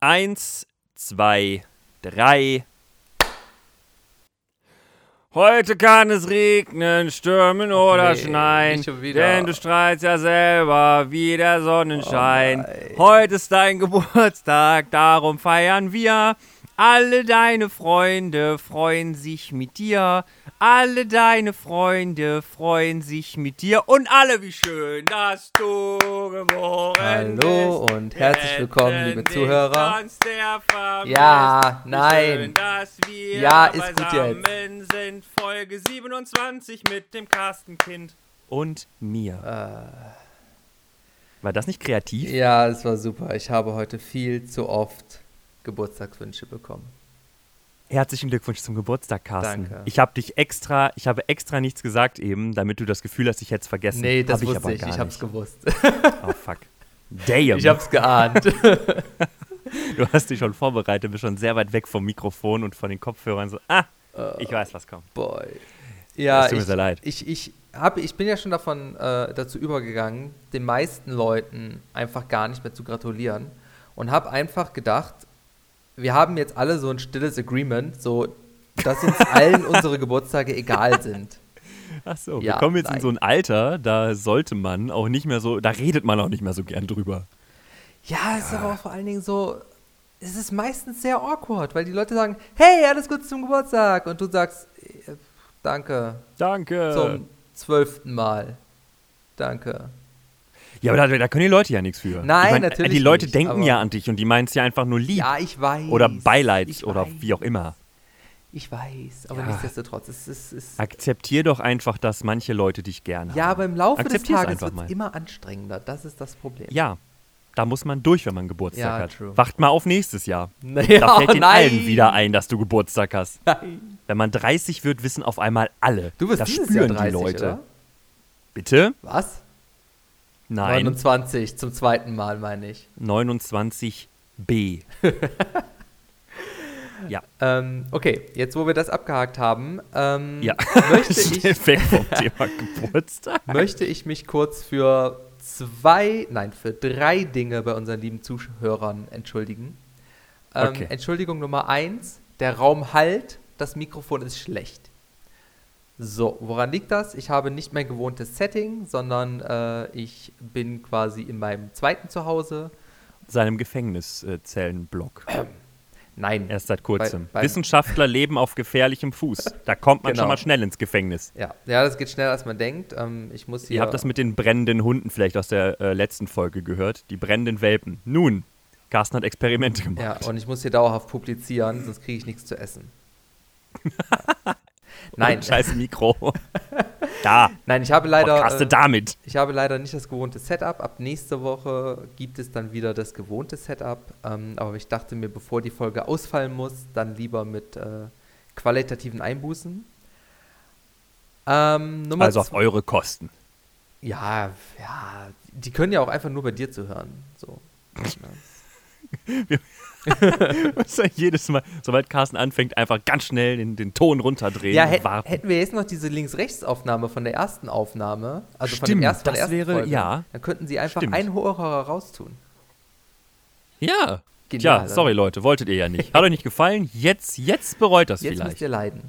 Eins, zwei, drei. Heute kann es regnen, stürmen oder nee, schneien, denn du strahlst ja selber wie der Sonnenschein. Oh. Heute ist dein Geburtstag, darum feiern wir. Alle deine Freunde freuen sich mit dir. Alle deine Freunde freuen sich mit dir. Und alle, wie schön, dass du geboren Hallo bist. und herzlich willkommen, liebe Zuhörer. Ja, nein. Schön, dass wir Ja, ist gut beisammen sind. Folge 27 mit dem Carstenkind und mir. War das nicht kreativ? Ja, es war super. Ich habe heute viel zu oft Geburtstagswünsche bekommen. Herzlichen Glückwunsch zum Geburtstag, Carsten. Danke. Ich habe dich extra, ich habe extra nichts gesagt eben, damit du das Gefühl hast, ich hätte es vergessen. Nee, das Hab ich wusste aber ich. gar Ich hab's nicht. gewusst. Oh fuck. Damn. Ich hab's geahnt. du hast dich schon vorbereitet, bist schon sehr weit weg vom Mikrofon und von den Kopfhörern. So, ah, ich weiß, was kommt. Boy. Ja, Es tut mir sehr leid. Ich, ich, hab, ich bin ja schon davon äh, dazu übergegangen, den meisten Leuten einfach gar nicht mehr zu gratulieren und habe einfach gedacht, wir haben jetzt alle so ein stilles Agreement, so dass uns allen unsere Geburtstage egal sind. Ach so, Ja, wir kommen jetzt in nein. so ein Alter, da sollte man auch nicht mehr so, da redet man auch nicht mehr so gern drüber. Ja, es ist aber auch vor allen Dingen so, es ist meistens sehr awkward, weil die Leute sagen, hey, alles Gute zum Geburtstag und du sagst, äh, danke, Danke. zum zwölften Mal. Danke. Ja, aber da, da können die Leute ja nichts für. Nein, ich mein, natürlich Die Leute nicht, denken ja an dich und die meinen es ja einfach nur lieb. Ja, ich weiß. oder Beileid oder weiß, wie auch immer. Ich weiß, aber Ja. nichtsdestotrotz, es ist, Akzeptier doch einfach, dass manche Leute dich gerne ja, haben. aber im Laufe des Tages wird es immer anstrengender. Das ist das Problem. Ja, da muss man durch, wenn man Geburtstag Ja, hat. true. Wacht mal auf nächstes Jahr. Naja, Da fällt den nein. allen wieder ein, dass du Geburtstag hast. Nein. Wenn man 30 wird, wissen auf einmal alle. Du bist das spüren Jahr 30, die Leute. oder? Bitte? Was? Nein. 29 zum zweiten Mal, meine ich. 29b. ja. Ähm, okay, jetzt wo wir das abgehakt haben, ähm, Ja. möchte, ich, weg vom Thema Geburtstag. möchte ich mich kurz für zwei, nein, für drei Dinge bei unseren lieben Zuhörern entschuldigen. Ähm, Okay. Entschuldigung Nummer eins, der Raum halt, das Mikrofon ist schlecht. So, woran liegt das? Ich habe nicht mein gewohntes Setting, sondern äh, ich bin quasi in meinem zweiten Zuhause. Seinem Gefängniszellenblock. Nein, Erst seit kurzem. bei- Wissenschaftler leben auf gefährlichem Fuß. Da kommt man Genau. schon mal schnell ins Gefängnis. ja, ja, das geht schneller als man denkt. Ähm, ich muss hier. Ihr habt das mit den brennenden Hunden vielleicht aus der äh, letzten Folge gehört. Die brennenden Welpen. Nun, Carsten hat Experimente gemacht. Ja, und ich muss hier dauerhaft publizieren, sonst kriege ich nichts zu essen. Nein, scheiß Mikro. da, nein, ich habe leider. podcaste äh, damit. Ich habe leider nicht das gewohnte Setup. Ab nächste Woche gibt es dann wieder das gewohnte Setup. Ähm, aber ich dachte mir, bevor die Folge ausfallen muss, dann lieber mit äh, qualitativen Einbußen. Ähm, Also auf eure Kosten. Ja, ja, die können ja auch einfach nur bei dir zu hören. So. Muss jedes Mal, sobald Carsten anfängt, einfach ganz schnell den, den Ton runterdrehen Ja, hätt, hätten wir jetzt noch diese Links-Rechts-Aufnahme von der ersten Aufnahme, also von, Stimmt, dem ersten, von der das ersten wäre- Folge, ja. dann könnten sie einfach Stimmt. einen Hörer raustun. ja. Genial, Tja, sorry Leute, wolltet ihr ja nicht. Hat euch nicht gefallen? Jetzt, jetzt bereut das Jetzt müsst vielleicht. ihr leiden.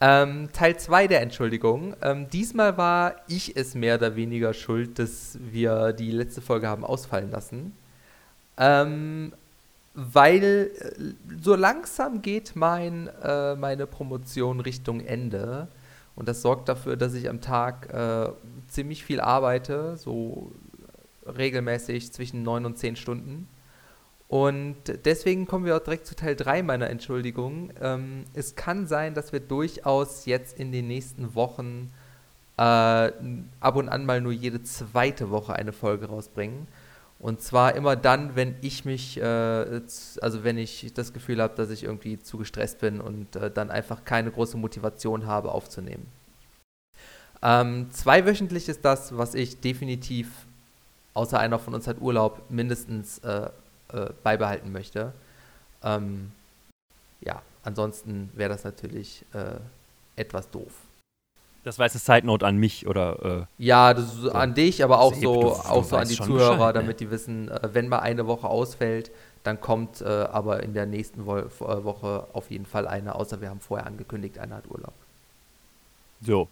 Ähm, Teil 2 der Entschuldigung. Ähm, diesmal war ich es mehr oder weniger schuld, dass wir die letzte Folge haben ausfallen lassen. Ähm, weil äh, so langsam geht mein, äh, meine Promotion Richtung Ende. Und das sorgt dafür, dass ich am Tag äh, ziemlich viel arbeite, so regelmäßig zwischen 9 und 10 Stunden. Und deswegen kommen wir auch direkt zu Teil 3 meiner Entschuldigung. Ähm, es kann sein, dass wir durchaus jetzt in den nächsten Wochen äh, ab und an mal nur jede zweite Woche eine Folge rausbringen. Und zwar immer dann, wenn ich mich, äh, also wenn ich das Gefühl habe, dass ich irgendwie zu gestresst bin und äh, dann einfach keine große Motivation habe aufzunehmen. Ähm, zweiwöchentlich ist das, was ich definitiv, außer einer von uns hat Urlaub, mindestens äh, äh, beibehalten möchte. Ähm, ja, ansonsten wäre das natürlich äh, etwas doof. Das war jetzt eine Side Note an mich oder äh, Ja, das ist an dich, aber auch so, du- du auch so an die Zuhörer, Bescheid, damit die wissen, äh, wenn mal eine Woche ausfällt, dann kommt äh, aber in der nächsten Wo äh, Woche auf jeden Fall eine, außer wir haben vorher angekündigt, einer hat Urlaub. so.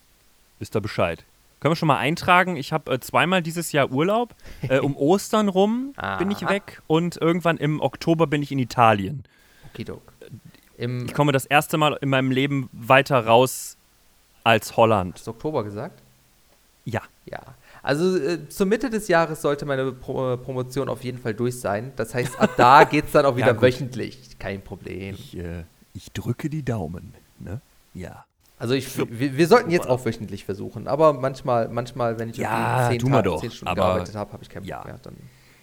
Wisst ihr Bescheid. Können wir schon mal eintragen? Ich habe äh, zweimal dieses Jahr Urlaub. Äh, um Ostern rum bin ich weg und irgendwann im Oktober bin ich in Italien. Okidok. Im, Ich komme das erste Mal in meinem Leben weiter raus als Holland. hast du Oktober gesagt? Ja. Ja. Also äh, zur Mitte des Jahres sollte meine Pro Promotion auf jeden Fall durch sein. Das heißt, ab da geht es dann auch Ja, wieder gut. wöchentlich. Kein Problem. Ich, äh, ich drücke die Daumen. Ne? Ja. Also ich, wir, wir sollten jetzt auch wöchentlich versuchen, aber manchmal, manchmal, wenn ich Ja, mal Tage, doch, zehn Stunden aber- gearbeitet habe, habe ich keinen Bock ja. mehr. Dann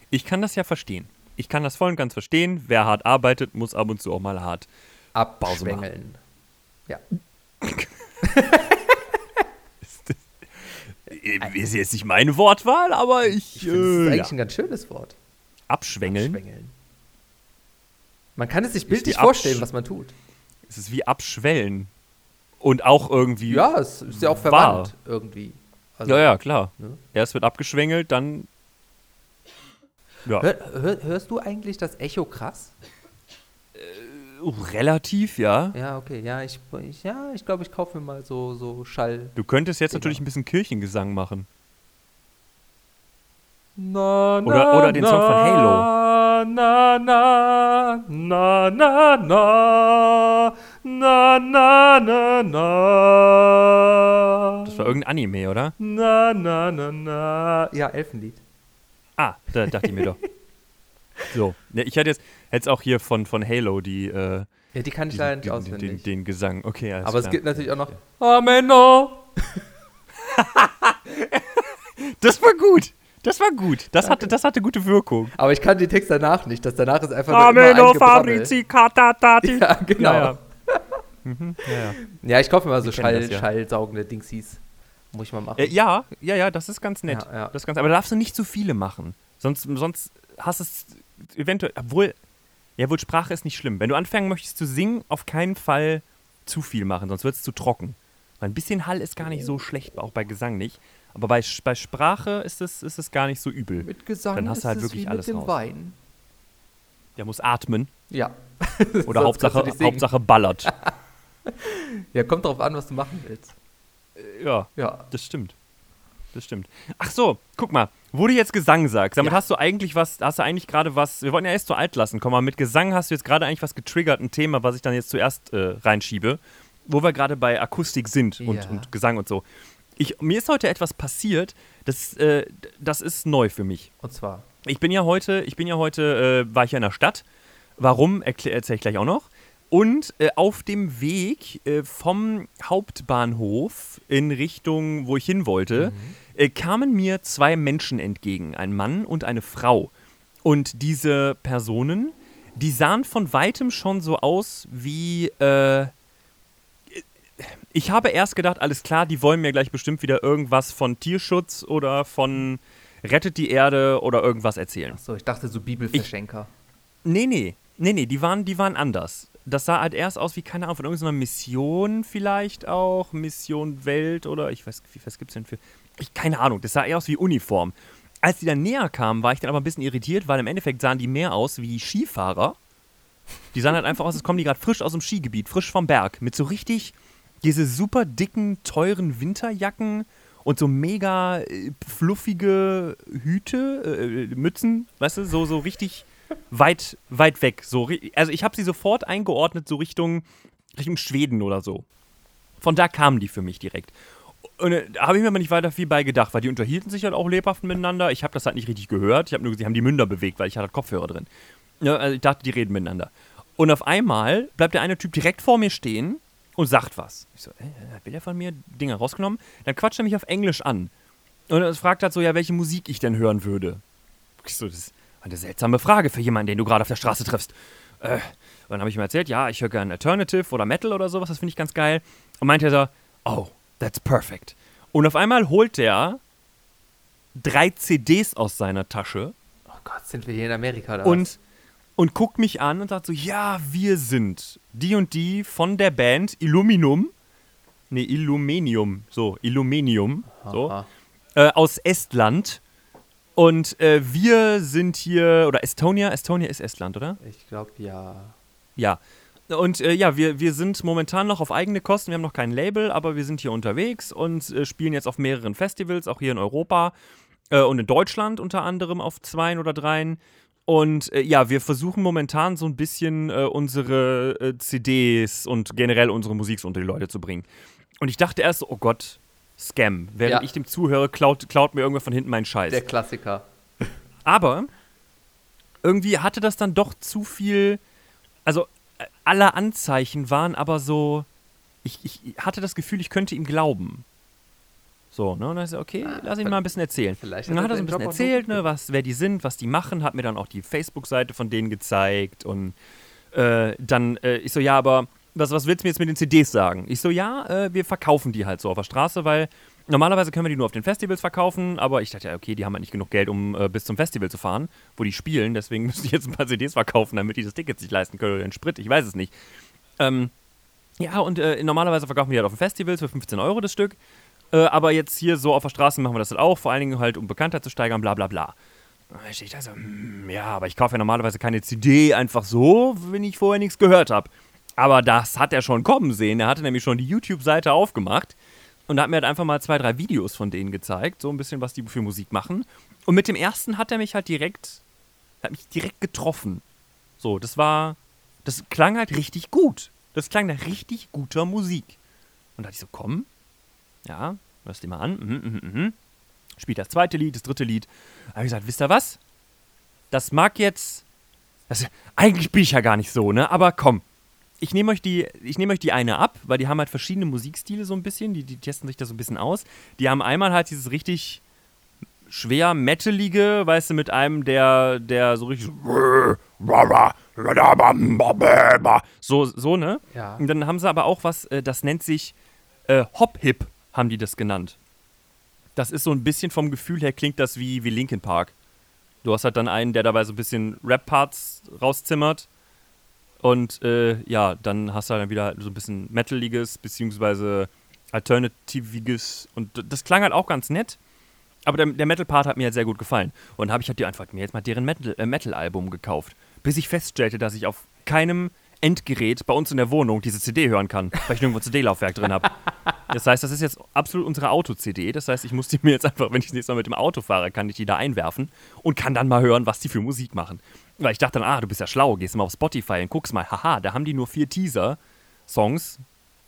Ich kann das ja verstehen. Ich kann das voll und ganz verstehen. Wer hart arbeitet, muss ab und zu auch mal hart. abschwängeln. Ja. Äh, Ist jetzt nicht meine Wortwahl, aber ich. Ich finde, das ist äh, eigentlich ja. ein ganz schönes Wort. Abschwängeln. Abschwängeln. Man kann es sich bildlich vorstellen, was man tut. Es ist wie abschwellen. Und auch irgendwie. Ja, es ist ja auch Wahr. verwandt irgendwie. Also, ja, ja, klar. Ne? Erst wird abgeschwängelt, dann. Ja, Hör, hör, hörst du eigentlich das Echo krass? Relativ, ja. Ja, okay. Ja, ich, ich, ja, ich glaube, ich kaufe mir mal so, so Schall. Du könntest jetzt Genau. natürlich ein bisschen Kirchengesang machen. Na, Oder- oder den Song von Halo. Na, na, na, na, na, na, na, na, na. Das war irgendein Anime, oder? Na, na, na, na. Ja, Elfenlied. Ah, da dachte ich mir doch. So. Ne, ich hatte jetzt, jetzt auch hier von, von Halo die, äh, Ja, die kann ich leider nicht auswendig. den, den Gesang. Okay, Aber es klar. gibt natürlich auch noch Ameno. Das war gut. Das war gut. Das hatte, das hatte gute Wirkung. Aber ich kann den Text danach nicht. Das danach ist einfach nur ein Gebrabbel. katatati. Ja, genau. Ja, Ja, ja. Mhm, ja, ja. ja. ich kaufe mir mal so Schall, das ja. schallsaugende Dingsies. Muss ich mal machen. Äh, ja, ja, ja, das ist ganz nett. Ja, ja. Das ganz, aber da darfst du nicht zu viele machen. Sonst, sonst hast es eventuell, obwohl, ja, wohl Sprache ist nicht schlimm. Wenn du anfangen möchtest zu singen, auf keinen Fall zu viel machen, sonst wird es zu trocken. Weil ein bisschen Hall ist gar nicht so schlecht, auch bei Gesang nicht. Aber bei, bei Sprache ist es, ist es gar nicht so übel. Mit Gesang Dann hast ist du halt wirklich alles mit dem raus. Wein. Der muss atmen Ja. oder Hauptsache. Hauptsache ballert. Ja, kommt drauf an, was du machen willst. ja, Ja. das stimmt. Das stimmt. Ach so, guck mal, wo du jetzt Gesang sagst, damit Ja. hast du eigentlich was, hast du eigentlich gerade was, wir wollten ja erst so alt lassen, komm mal, mit Gesang hast du jetzt gerade eigentlich was getriggert, ein Thema, was ich dann jetzt zuerst äh, reinschiebe, wo wir gerade bei Akustik sind und, Ja. und Gesang und so. Ich, mir ist heute etwas passiert, das, äh, das ist neu für mich. Und zwar. Ich bin ja heute, ich bin ja heute, äh, war ich ja in der Stadt. Warum, erzähle ich gleich auch noch. Und äh, auf dem Weg äh, vom Hauptbahnhof in Richtung, wo ich hin wollte, äh, kamen mir zwei Menschen entgegen, ein Mann und eine Frau. Und diese Personen, die sahen von weitem schon so aus wie, äh, ich habe erst gedacht, alles klar, die wollen mir gleich bestimmt wieder irgendwas von Tierschutz oder von Rettet die Erde oder irgendwas erzählen. Achso, ich dachte so Bibelverschenker. Nee, nee, nee, nee, die waren, die waren anders. Das sah halt erst aus wie, keine Ahnung, von irgendeiner Mission vielleicht auch, Mission Welt oder ich weiß, was gibt's denn für, ich, keine Ahnung, das sah eher aus wie Uniform. Als die dann näher kamen, war ich dann aber ein bisschen irritiert, weil im Endeffekt sahen die mehr aus wie Skifahrer. Die sahen halt einfach aus, als kommen die gerade frisch aus dem Skigebiet, frisch vom Berg, mit so richtig diese super dicken, teuren Winterjacken und so mega äh, fluffige Hüte, äh, Mützen, weißt du, so, so richtig weit, weit weg. So, also ich habe sie sofort eingeordnet, so Richtung, Richtung Schweden oder so. Von da kamen die für mich direkt. Und äh, da habe ich mir aber nicht weiter viel bei gedacht, weil die unterhielten sich halt auch lebhaft miteinander. Ich habe das halt nicht richtig gehört. Ich habe nur die haben die Münder bewegt, weil ich hatte Kopfhörer drin. Ja, also ich dachte, die reden miteinander. Und auf einmal bleibt der eine Typ direkt vor mir stehen und sagt was. Ich so, äh, will er von mir Dinger rausgenommen? Dann quatscht er mich auf Englisch an. Und er fragt halt so, ja, welche Musik ich denn hören würde. Ich so, das eine seltsame Frage für jemanden, den du gerade auf der Straße triffst. Äh, und dann habe ich ihm erzählt, ja, ich höre gerne Alternative oder Metal oder sowas, das finde ich ganz geil. Und meinte er so, oh, that's perfect. Und auf einmal holt der drei CDs aus seiner Tasche Oh Gott, sind wir hier in Amerika oder und, und guckt mich an und sagt so, ja, wir sind die und die von der Band Illuminum Nee, Illuminium. So, Illuminium. So. Aha. Äh, aus Estland. Und äh, wir sind hier, oder Estonia, Estonia ist Estland, oder? Ich glaube, ja. Ja. Und äh, ja, wir, wir sind momentan noch auf eigene Kosten. Wir haben noch kein Label, aber wir sind hier unterwegs und äh, spielen jetzt auf mehreren Festivals, auch hier in Europa äh, und in Deutschland unter anderem auf zweien oder dreien. Und äh, ja, wir versuchen momentan so ein bisschen äh, unsere CDs und generell unsere Musik so unter die Leute zu bringen. Und ich dachte erst so, oh Gott, Scam. Während Ja. ich dem zuhöre, klaut, klaut mir irgendwer von hinten meinen Scheiß. Der Klassiker. Aber irgendwie hatte das dann doch zu viel. Also, alle Anzeichen waren aber so. Ich, ich hatte das Gefühl, ich könnte ihm glauben. So, ne? Und dann ist er, okay, lass ihn mal ein bisschen erzählen. Ah, Vielleicht und dann hat er so ein bisschen Job erzählt, ne, was, wer die sind, was die machen, hat mir dann auch die Facebook-Seite von denen gezeigt und äh, dann, äh, ich so, ja, aber was, was willst du mir jetzt mit den CDs sagen? Ich so, ja, äh, wir verkaufen die halt so auf der Straße, weil normalerweise können wir die nur auf den Festivals verkaufen, aber ich dachte, ja, okay, die haben halt nicht genug Geld, um äh, bis zum Festival zu fahren, wo die spielen, deswegen müssen die jetzt ein paar CDs verkaufen, damit die das Ticket sich leisten können oder den Sprit, ich weiß es nicht. Ähm, ja, und äh, normalerweise verkaufen wir halt auf den Festivals für 15 Euro das Stück. Äh, aber jetzt hier so auf der Straße machen wir das halt auch, vor allen Dingen halt, um Bekanntheit zu steigern, bla bla bla. Ich da so, hm, ja, aber ich kaufe ja normalerweise keine CD einfach so, wenn ich vorher nichts gehört habe. Aber das hat er schon kommen sehen. Er hatte nämlich schon die YouTube-Seite aufgemacht und hat mir halt einfach mal zwei, drei Videos von denen gezeigt, so ein bisschen, was die für Musik machen. Und mit dem ersten hat er mich halt direkt, hat mich direkt getroffen. So, das war, das klang halt richtig gut. Das klang nach richtig guter Musik. Und da dachte ich so, komm, ja, hörst dir mal an. Mhm, mhm, mhm. Spielt das zweite Lied, das dritte Lied. Da habe ich gesagt, wisst ihr was? Das mag jetzt. Das, eigentlich bin ich ja gar nicht so, ne? Aber komm. Ich nehme euch, die- ich nehme euch die eine ab, weil die haben halt verschiedene Musikstile so ein bisschen. Die, die testen sich da so ein bisschen aus. Die haben einmal halt dieses richtig schwer metalige, weißt du, mit einem, der, der so richtig so, so, ne? Ja. Und dann haben sie aber auch was, äh, das nennt sich äh, Hop-Hip, haben die das genannt. Das ist so ein bisschen vom Gefühl her, klingt das wie, wie Linkin Park. Du hast halt dann einen, der dabei so ein bisschen Rap-Parts rauszimmert. Und äh, ja, dann hast du halt dann wieder so ein bisschen Metaliges, beziehungsweise Alternativiges. Und das klang halt auch ganz nett. Aber der, der Metal-Part hat mir halt sehr gut gefallen. Und habe ich halt die einfach mir jetzt mal deren Metal- äh, Metal-Album gekauft. Bis ich feststellte, dass ich auf keinem Endgerät bei uns in der Wohnung diese CD hören kann, weil ich nirgendwo CD-Laufwerk drin habe. Das heißt, das ist jetzt absolut unsere Auto-CD. Das heißt, ich muss die mir jetzt einfach, wenn ich das nächste Mal mit dem Auto fahre, kann ich die da einwerfen und kann dann mal hören, was die für Musik machen. Weil ich dachte dann, ah, du bist ja schlau, gehst mal auf Spotify und guckst mal, haha, da haben die nur vier Teaser-Songs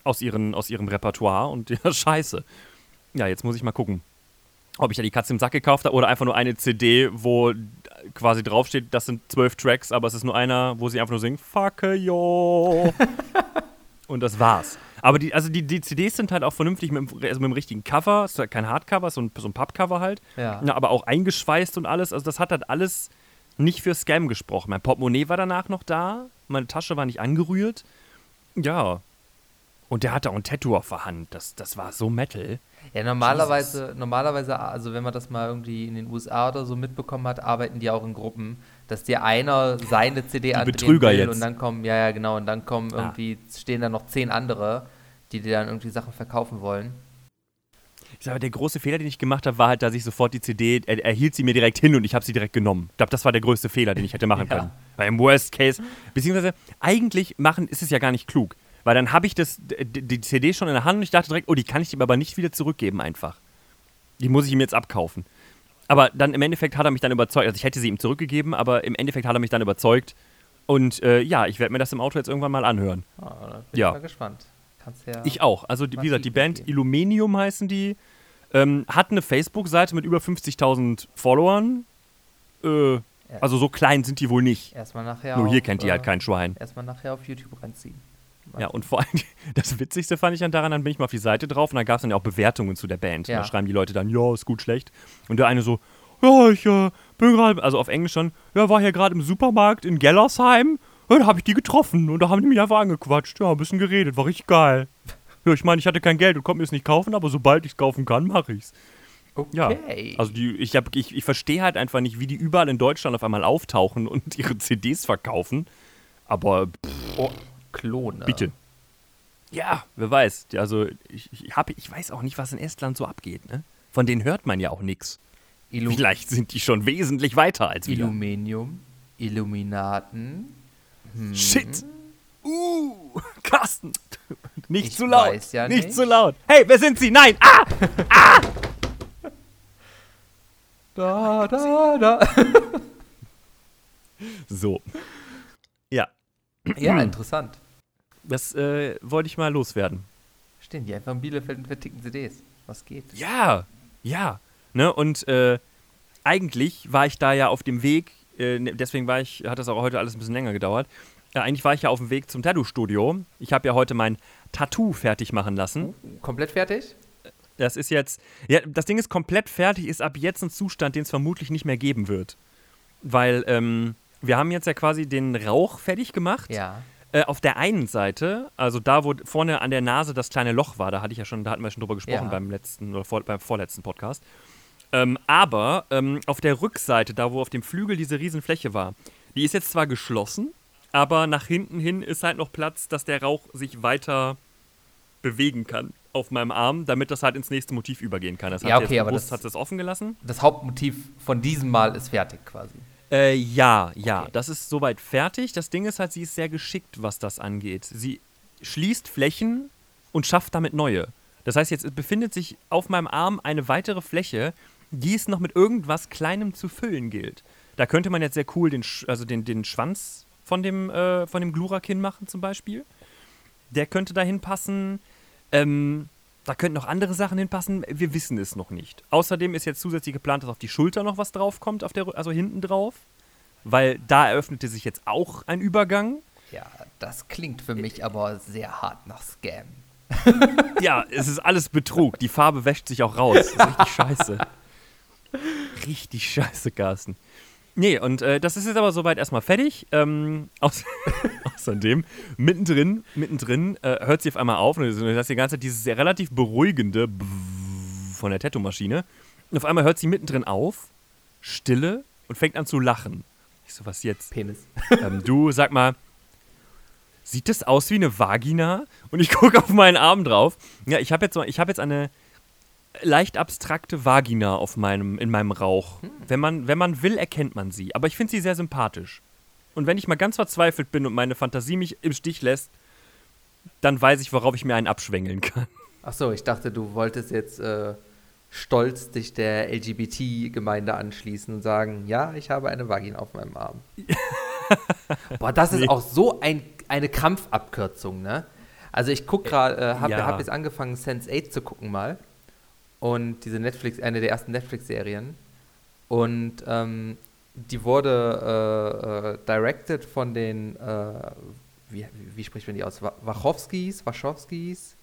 aus, ihren, aus ihrem Repertoire und ja, scheiße. Ja, jetzt muss ich mal gucken, ob ich da die Katze im Sack gekauft habe oder einfach nur eine CD, wo quasi draufsteht, das sind zwölf Tracks, aber es ist nur einer, wo sie einfach nur singen, fuck yo. und das war's. Aber die, also die, die CDs sind halt auch vernünftig mit, dem- also mit dem richtigen Cover, es ist halt kein Hardcover, so ein, so ein Pappcover halt. Ja. Ja, aber auch eingeschweißt und alles. Also das hat halt alles nicht für Scam gesprochen. Mein Portemonnaie war danach noch da, meine Tasche war nicht angerührt. Ja. Und der hatte auch ein Tattoo auf der Hand. Das, das war so Metal. Ja, normalerweise, normalerweise, also wenn man das mal irgendwie in den USA oder so mitbekommen hat, arbeiten die auch in Gruppen, dass dir einer seine CD andrehen Betrüger will jetzt. und dann kommen, ja, ja, genau, und dann kommen Ah. irgendwie, stehen da noch zehn andere, die dir dann irgendwie Sachen verkaufen wollen. Ich sage, der große Fehler, den ich gemacht habe, war halt, dass ich sofort die CD, er, er hielt sie mir direkt hin und ich habe sie direkt genommen. Ich glaube, das war der größte Fehler, den ich hätte machen Ja. können. Weil im Worst Case, beziehungsweise eigentlich machen ist es ja gar nicht klug. Weil dann habe ich das, die CD schon in der Hand und ich dachte direkt, oh, die kann ich ihm aber nicht wieder zurückgeben einfach. Die muss ich ihm jetzt abkaufen. Aber dann im Endeffekt hat er mich dann überzeugt. Also ich hätte sie ihm zurückgegeben, aber im Endeffekt hat er mich dann überzeugt. Und äh, ja, ich werde mir das im Auto jetzt irgendwann mal anhören. Da bin Ja. ich mal gespannt. Ja. Ich auch. Also, die, wie gesagt, die Band geben. Illuminium heißen die. Ähm, hat eine Facebook-Seite mit über 50.000 Followern. Äh, also, so klein sind die wohl nicht. erstmal nachher. Nur hier auf, kennt die äh, halt kein Schwein. Erstmal nachher auf YouTube reinziehen. Ja, und vor allem, das Witzigste fand ich dann daran, dann bin ich mal auf die Seite drauf und da gab es dann ja auch Bewertungen zu der Band. Ja. Da schreiben die Leute dann, ja, ist gut, schlecht. Und der eine so, ja, ich äh, bin gerade, also auf Englisch schon, ja, war hier gerade im Supermarkt in Gellersheim. Ja, da habe ich die getroffen und da haben die mich einfach angequatscht. Ja, ein bisschen geredet, war richtig geil. Ja, ich meine, ich hatte kein Geld und konnte mir es nicht kaufen, aber sobald ich es kaufen kann, mache ich's. Ja, Okay. also die, ich, hab- ich, ich verstehe halt einfach nicht, wie die überall in Deutschland auf einmal auftauchen und ihre CDs verkaufen. Aber pff, oh, Klone. bitte. Ja, wer weiß. Also ich, ich, hab, ich weiß auch nicht, was in Estland so abgeht. Ne? Von denen hört man ja auch nichts. Vielleicht sind die schon wesentlich weiter als wir. Illuminium, Illuminaten. Hm. Shit. Uh, Carsten. Nicht Ich zu laut. weiß ja nicht. nicht. zu laut. Hey, wer sind Sie? Nein. Ah! Da, da, da. So. Ja, ja, interessant. das äh, wollte ich mal loswerden. Stehen die einfach in Bielefeld und verticken CDs. Was geht? Ja, ja. Ne? Und äh, eigentlich war ich da ja auf dem Weg, deswegen war ich, hat das auch heute alles ein bisschen länger gedauert. Äh, eigentlich war ich ja auf dem Weg zum Tattoo-Studio. Ich habe ja heute mein Tattoo fertig machen lassen. Komplett fertig? Das ist jetzt, ja, das Ding ist komplett fertig, ist ab jetzt ein Zustand, den es vermutlich nicht mehr geben wird. Weil, ähm, wir haben jetzt ja quasi den Rauch fertig gemacht. Ja. Äh, auf der einen Seite, also da, wo vorne an der Nase das kleine Loch war, da hatte ich ja schon, da hatten wir schon drüber gesprochen Ja. beim letzten oder vor, beim vorletzten Podcast. Ähm, aber ähm, auf der Rückseite, da wo auf dem Flügel diese Riesenfläche war, die ist jetzt zwar geschlossen, aber nach hinten hin ist halt noch Platz, dass der Rauch sich weiter bewegen kann auf meinem Arm, damit das halt ins nächste Motiv übergehen kann. Das Ja, hat okay, jetzt aber bewusst, das- hat es offen gelassen. Das Hauptmotiv von diesem Mal ist fertig quasi. Äh, ja, ja, Okay. das ist soweit fertig. Das Ding ist halt, sie ist sehr geschickt, was das angeht. Sie schließt Flächen und schafft damit neue. Das heißt, jetzt befindet sich auf meinem Arm eine weitere Fläche, die es noch mit irgendwas Kleinem zu füllen gilt. Da könnte man jetzt sehr cool den, also den, den Schwanz von dem, äh, von dem Glurakin machen, zum Beispiel. Der könnte dahin passen. Ähm, da könnten noch andere Sachen hinpassen. Wir wissen es noch nicht. Außerdem ist jetzt zusätzlich geplant, dass auf die Schulter noch was draufkommt, auf der, also hinten drauf. Weil da eröffnete sich jetzt auch ein Übergang. Ja, das klingt für mich aber sehr hart nach Scam. Ja, es ist alles Betrug. Die Farbe wäscht sich auch raus. Das ist richtig scheiße. Richtig scheiße, Carsten. Nee, und äh, das ist jetzt aber soweit erstmal fertig. Ähm, aus, außerdem, mittendrin, mittendrin äh, hört sie auf einmal auf und du hast die ganze Zeit dieses sehr relativ beruhigende von der Tattoo-Maschine. Und auf einmal hört sie mittendrin auf, Stille und fängt an zu lachen. Ich so, was jetzt? Penis. ähm, du, sag mal, sieht das aus wie eine Vagina? Und ich gucke auf meinen Arm drauf. Ja, ich habe jetzt, ich hab jetzt eine leicht abstrakte Vagina auf meinem, in meinem Rauch. Wenn, man, wenn man will, erkennt man sie. Aber ich finde sie sehr sympathisch. Und wenn ich mal ganz verzweifelt bin und meine Fantasie mich im Stich lässt, dann weiß ich, worauf ich mir einen abschwängeln kann. Achso, ich dachte, du wolltest jetzt äh, stolz dich der LGBT-Gemeinde anschließen und sagen, ja, ich habe eine Vagina auf meinem Arm. Boah, das ist Nee. auch so ein, eine Krampfabkürzung, ne? Also ich gucke gerade, äh, habe Ja. hab jetzt angefangen, Sense8 zu gucken mal. Und diese Netflix, eine der ersten Netflix-Serien. Und ähm, die wurde äh, äh, directed von den, äh, wie, wie spricht man die aus? Wa- Wachowskis, Wachowskis,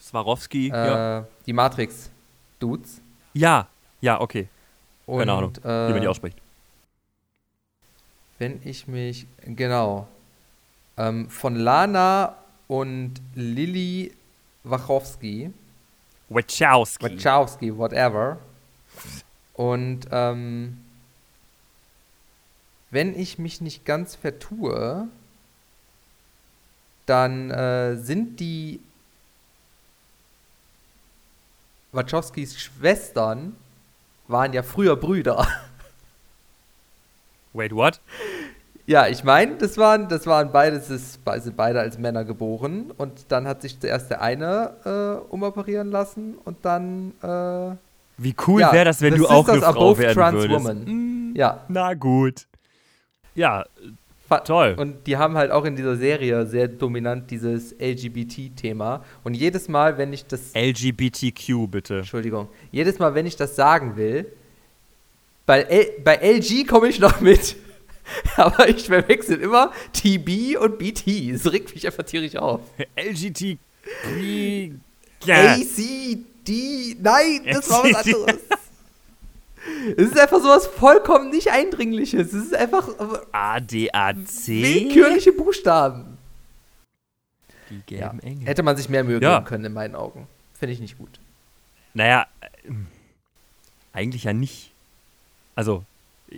Swarovski, äh, ja. die Matrix-Dudes. Ja, ja, okay. Keine Und, Ahnung, äh, wie man die ausspricht. Wenn ich mich, genau, ähm, von Lana und Lilly Wachowski, Wachowski. Wachowski, whatever. Und ähm, wenn ich mich nicht ganz vertue, dann äh, sind die Wachowskis Schwestern waren ja früher Brüder. Wait, what? Ja, ich meine, das waren, das waren beides, sind beide als Männer geboren und dann hat sich zuerst der eine äh, umoperieren lassen und dann, äh, Wie cool Ja, wäre das, wenn the du auch eine Frau werden trans würdest? women. Mm, ja. Na gut. Ja, toll. Und die haben halt auch in dieser Serie sehr dominant dieses LGBT-Thema und jedes Mal, wenn ich das, LGBTQ bitte. Entschuldigung, jedes Mal, wenn ich das sagen will, bei, L, bei LG komme ich noch mit. Aber ich verwechsel immer TB und BT. Es regt mich einfach tierisch auf. Ja. ACD. Nein, das war was anderes. es ist einfach sowas vollkommen nicht Eindringliches. Es ist einfach ADAC. willkürliche Buchstaben. Die Ja. gelben Engel. Hätte man sich mehr Mühe Ja. geben können, in meinen Augen. Finde ich nicht gut. Naja, äh, eigentlich ja nicht. Also,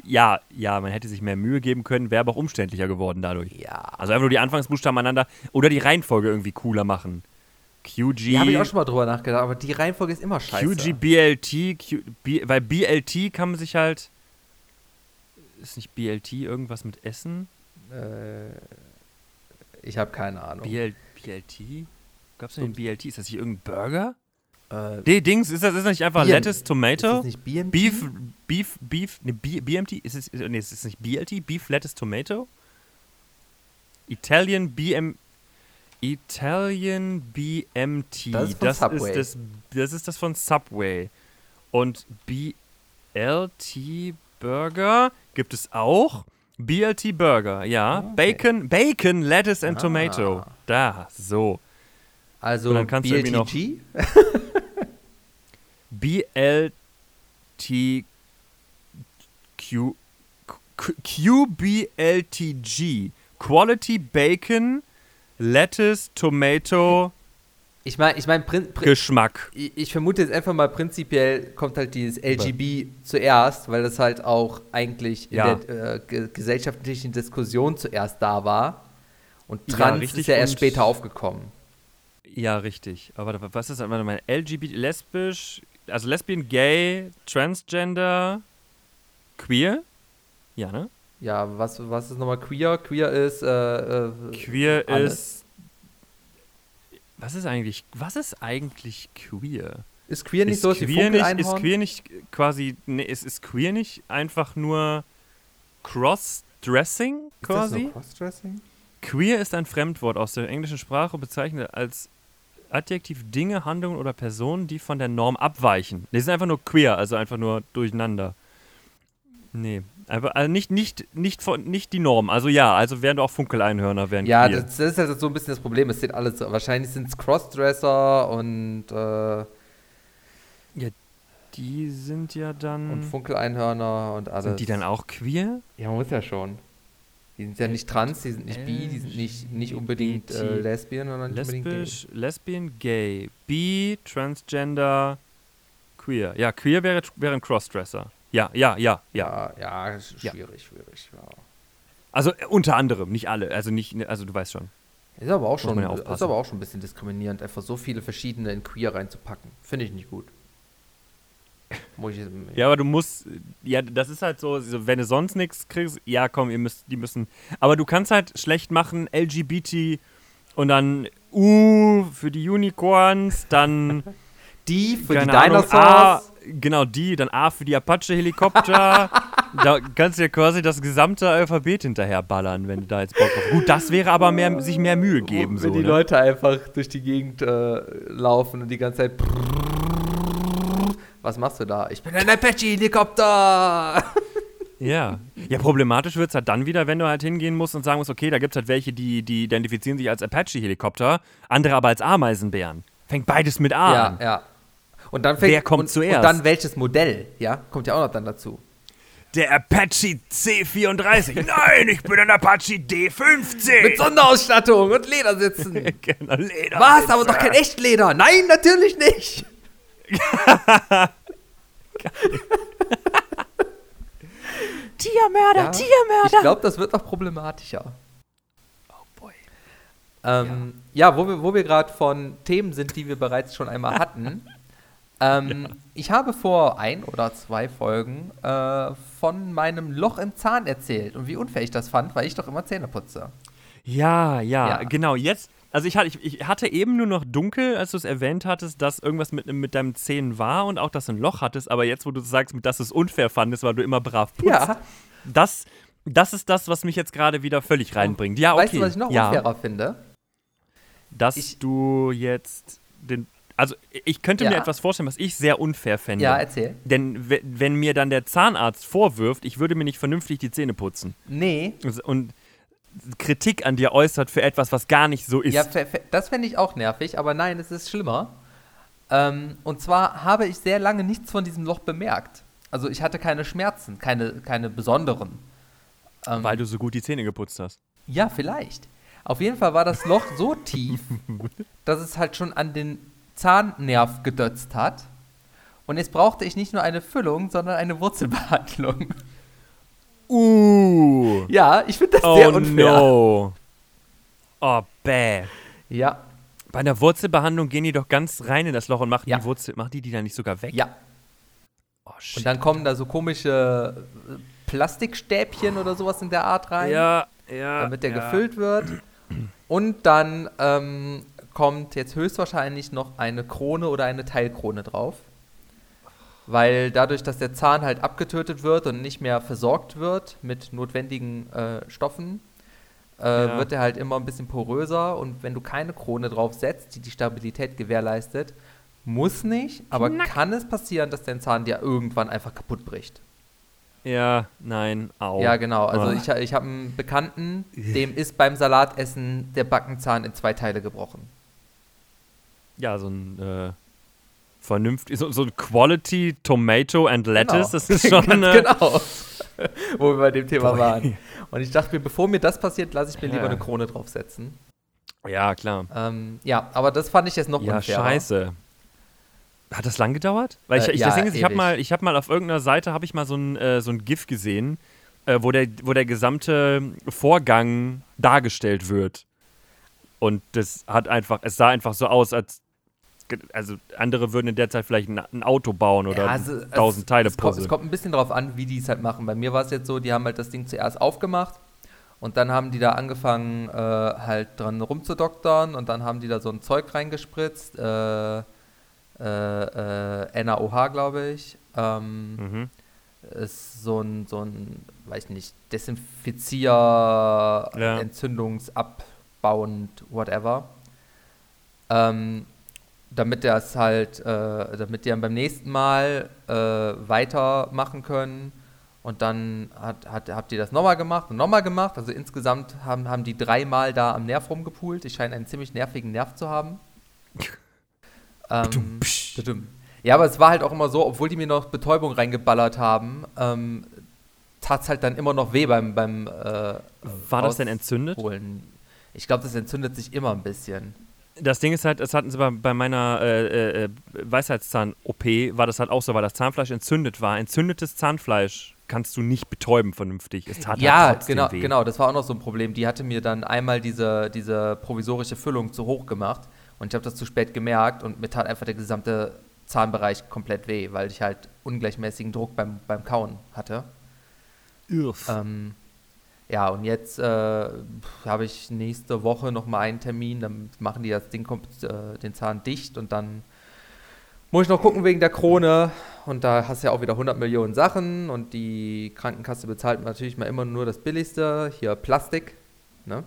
ja, ja, man hätte sich mehr Mühe geben können, wäre aber auch umständlicher geworden dadurch. Ja. Also einfach nur die Anfangsbuchstaben aneinander oder die Reihenfolge irgendwie cooler machen. QG, Ja, habe ich auch schon mal drüber nachgedacht, aber die Reihenfolge ist immer scheiße. QG, BLT, Q, B, weil BLT kann man sich halt. Ist nicht BLT irgendwas mit Essen? Äh, ich habe keine Ahnung. BL, BLT? Gab es denn den BLT? Ist das hier irgendein Burger? Äh, Nee, Dings, ist das, ist das nicht einfach BM Lettuce, ist Tomato? das nicht BMT? Beef, Beef, Beef, ne, B, BMT? Ist es, nee, ist es nicht BLT? Beef, Lettuce, Tomato? Italian BM, Italian BMT. Das ist von Subway. Ist das, das ist das von Subway. Und BLT Burger gibt es auch. BLT Burger, ja. Okay. Bacon, Bacon, Lettuce and Ah. Tomato. Da, so. Also BLTG? BLT Q, Q, QBLTG. Quality Bacon, Lettuce, Tomato, Ich meine, ich mein, Geschmack. ich, ich vermute jetzt einfach mal prinzipiell kommt halt dieses LGB zuerst, weil das halt auch eigentlich in Ja. der äh, ge gesellschaftlichen Diskussion zuerst da war. Und Ja, Trans richtig, ist ja erst später aufgekommen. Ja, richtig. Aber was ist das? Warte mal, LGBT, lesbisch, also Lesbian, Gay, Transgender, Queer? Ja, ne? Ja, was, was ist nochmal queer? Queer ist äh, äh, Queer alles. ist. Was ist eigentlich, was ist eigentlich queer? Ist queer nicht ist so wie queer nicht, ist queer nicht quasi, nee, ist, ist queer nicht einfach nur Cross-Dressing Ist das quasi? nur Crossdressing? Queer ist ein Fremdwort aus der englischen Sprache, bezeichnet als Adjektiv Dinge, Handlungen oder Personen, die von der Norm abweichen. Die sind einfach nur queer, also einfach nur durcheinander. Nee, einfach, also nicht, nicht, nicht, von, nicht die Norm. Also ja, also wären auch Funkeleinhörner, wären Ja, queer. das, das ist halt so ein bisschen das Problem. Es sind alles, wahrscheinlich sind es Crossdresser und, äh, die sind ja dann. und Funkeleinhörner und alles. sind die dann auch queer? Ja, muss ja schon. Die sind ja nicht trans, die sind nicht bi, die sind nicht, nicht unbedingt äh, lesbien, sondern nicht unbedingt gay. Lesbisch, Lesbian, Gay, Bi, Transgender, Queer. Ja, Queer wäre, wäre ein Crossdresser. Ja, ja, ja, ja. Ja, ja, sch- Ja. schwierig, schwierig. Ja. Also äh, unter anderem, nicht alle. Also nicht, also du weißt schon. Ist aber auch schon, ja ist aber auch schon ein bisschen diskriminierend, einfach so viele verschiedene in queer reinzupacken. Finde ich nicht gut. Muss ich Ja, aber du musst, ja, das ist halt so, so wenn du sonst nichts kriegst, ja, komm, ihr müsst, die müssen. Aber du kannst halt schlecht machen, LGBT und dann U für die Unicorns, dann die für die Ahnung, A, Dinosaurs. genau die, dann A für die Apache-Helikopter. da kannst du ja quasi das gesamte Alphabet hinterher ballern, wenn du da jetzt Bock drauf Gut, das wäre aber mehr, sich mehr Mühe geben. wenn So, die ne? Leute einfach durch die Gegend äh, laufen und die ganze Zeit. Was machst du da? Ich bin ein Apache-Helikopter! Ja. Ja, problematisch wird es halt dann wieder, wenn du halt hingehen musst und sagen musst, okay, da gibt es halt welche, die, die identifizieren sich als Apache-Helikopter, andere aber als Ameisenbären. Fängt beides mit A Ja, an. ja. Und dann fängt, Wer kommt und, zuerst? Und dann welches Modell, ja? Kommt ja auch noch dann dazu. Der Apache C34. Nein, ich bin ein Apache D15. Mit Sonderausstattung und Ledersitzen. genau, Leder. Was? Aber doch kein Echtleder. Nein, natürlich nicht. Tiermörder, Ja, Tiermörder. Ich glaube, das wird noch problematischer. oh boy. Ähm, ja. wo wir, wo wir gerade von Themen sind, die wir bereits schon einmal hatten. ähm, Ich habe vor ein oder zwei Folgen äh, von meinem Loch im Zahn erzählt und wie unfair ich das fand, weil ich doch immer Zähne putze. Ja, ja, Ja. genau. Jetzt, also ich hatte, ich, ich hatte eben nur noch dunkel, als du es erwähnt hattest, dass irgendwas mit, mit deinem Zähnen war und auch, dass du ein Loch hattest. Aber jetzt, wo du sagst, dass du es unfair fandest, weil du immer brav putzt, Ja. das, das ist das, was mich jetzt gerade wieder völlig reinbringt. Ja, okay. Weißt du, was ich noch ja, unfairer finde? Dass Ich- du jetzt den. Also, ich könnte mir Ja. etwas vorstellen, was ich sehr unfair fände. Ja, erzähl. Denn we- wenn mir dann der Zahnarzt vorwirft, ich würde mir nicht vernünftig die Zähne putzen Nee, und Kritik an dir äußert für etwas, was gar nicht so ist. Ja, das fände ich auch nervig, aber nein, es ist schlimmer. Ähm, und zwar habe ich sehr lange nichts von diesem Loch bemerkt. Also ich hatte keine Schmerzen, keine, keine besonderen. Ähm, weil du so gut die Zähne geputzt hast. ja, vielleicht. Auf jeden Fall war das Loch so tief, dass es halt schon an den Zahnnerv gedötzt hat. Und jetzt brauchte ich nicht nur eine Füllung, sondern eine Wurzelbehandlung. Uh. Ja, ich finde das Oh sehr unfair. no. Oh, bäh. Ja, Bei einer Wurzelbehandlung gehen die doch ganz rein in das Loch und machen Ja. die Wurzel, machen die die dann nicht sogar weg? ja. Oh, shit. Und dann kommen da so komische äh, Plastikstäbchen oder sowas in der Art rein, ja, ja. damit der ja. gefüllt wird. Und dann ähm, kommt jetzt höchstwahrscheinlich noch eine Krone oder eine Teilkrone drauf. Weil dadurch, dass der Zahn halt abgetötet wird und nicht mehr versorgt wird mit notwendigen äh, Stoffen, äh, Ja. wird er halt immer ein bisschen poröser. Und wenn du keine Krone drauf setzt, die die Stabilität gewährleistet, muss nicht, aber kann es passieren, dass dein Zahn dir irgendwann einfach kaputt bricht. Ja, nein, au. Ja, genau. Also Ah. ich, ich habe einen Bekannten, dem ist beim Salatessen der Backenzahn in zwei Teile gebrochen. Ja, so ein äh, vernünftig, so, so ein Quality Tomato and Lettuce, das ist schon. Ganz genau. Wo wir bei dem Thema Boy. waren. Und ich dachte mir, bevor mir das passiert, lasse ich mir lieber Ja. eine Krone draufsetzen. Ja, klar. Ähm, ja, aber das fand ich jetzt noch Ja, unfairer. scheiße. Hat das lang gedauert? Weil ich, Äh, ich ja, ist, ich habe mal, ich habe mal auf irgendeiner Seite habe ich mal so ein äh, so ein GIF gesehen, äh, wo der wo der gesamte Vorgang dargestellt wird. Und das hat einfach, es sah einfach so aus, als also andere würden in der Zeit vielleicht ein, Auto bauen oder Ja, also, es- tausend Teile es, kommt, es kommt ein bisschen drauf an, wie die es halt machen. Bei mir war es jetzt so, die haben halt das Ding zuerst aufgemacht und dann haben die da angefangen, äh, halt dran rumzudoktern und dann haben die da so ein Zeug reingespritzt, äh, äh, äh, NaOH, glaube ich. Ähm, Mhm. ist so ein, so ein, weiß nicht, Desinfizier, entzündungsabbauend, whatever. Ähm, damit der es halt, äh, damit die dann beim nächsten Mal äh, weitermachen können. Und dann hat, hat, habt ihr das nochmal gemacht und nochmal gemacht. Also insgesamt haben, haben die dreimal da am Nerv rumgepult. Ich scheine einen ziemlich nervigen Nerv zu haben. ähm, ja, aber es war halt auch immer so, obwohl die mir noch Betäubung reingeballert haben, ähm, tat es halt dann immer noch weh beim, beim äh, War das denn entzündet? Ich glaube, das entzündet sich immer ein bisschen. Das Ding ist halt, das hatten sie bei, bei meiner äh, äh, Weisheitszahn-OP, war das halt auch so, weil das Zahnfleisch entzündet war. Entzündetes Zahnfleisch kannst du nicht betäuben vernünftig. Es tat ja, halt genau, weh. genau, das war auch noch so ein Problem. Die hatte mir dann einmal diese, diese provisorische Füllung zu hoch gemacht und ich habe das zu spät gemerkt und mir tat einfach der gesamte Zahnbereich komplett weh, weil ich halt ungleichmäßigen Druck beim, beim Kauen hatte. Irf. Ähm, ja, und jetzt äh, habe ich nächste Woche nochmal einen Termin, dann machen die das Ding, komp- äh, den Zahn dicht und dann muss ich noch gucken wegen der Krone und da hast du ja auch wieder 100 Millionen Sachen und die Krankenkasse bezahlt natürlich mal immer nur das Billigste, hier Plastik, ne?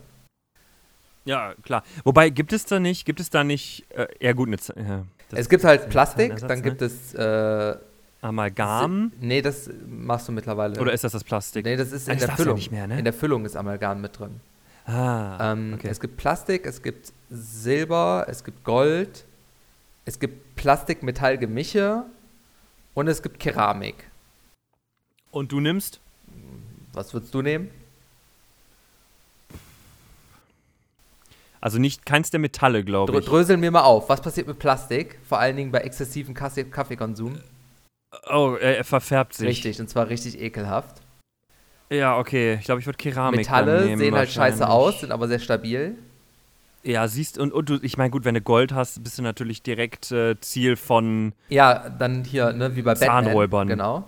Ja, klar. Wobei, gibt es da nicht, gibt es da nicht, äh, ja gut, eine, das Es gibt halt Plastik, Zahnersatz, dann ne? gibt es äh, Amalgam Nee, das machst du mittlerweile. oder ist das das Plastik? Nee, das ist in das der ja Füllung. nicht mehr, ne? In der Füllung ist Amalgam mit drin. ah, Ähm, okay. Es gibt Plastik, es gibt Silber, es gibt Gold, es gibt Plastik-Metall-Gemische und es gibt Keramik. Und du nimmst? Was würdest du nehmen? Also nicht keins der Metalle, glaube ich. dröseln wir mal auf. Was passiert mit Plastik? Vor allen Dingen bei exzessivem Kaffeekonsum. Oh, er, er verfärbt sich. Richtig, und zwar richtig ekelhaft. Ja, okay. Ich glaube, ich würde Keramik Metalle nehmen, sehen halt scheiße aus, sind aber sehr stabil. Ja, siehst und, und du, ich meine, gut, wenn du Gold hast, bist du natürlich direkt äh, Ziel von. Ja, dann hier, ne, wie bei Batman. Zahnräubern. Genau.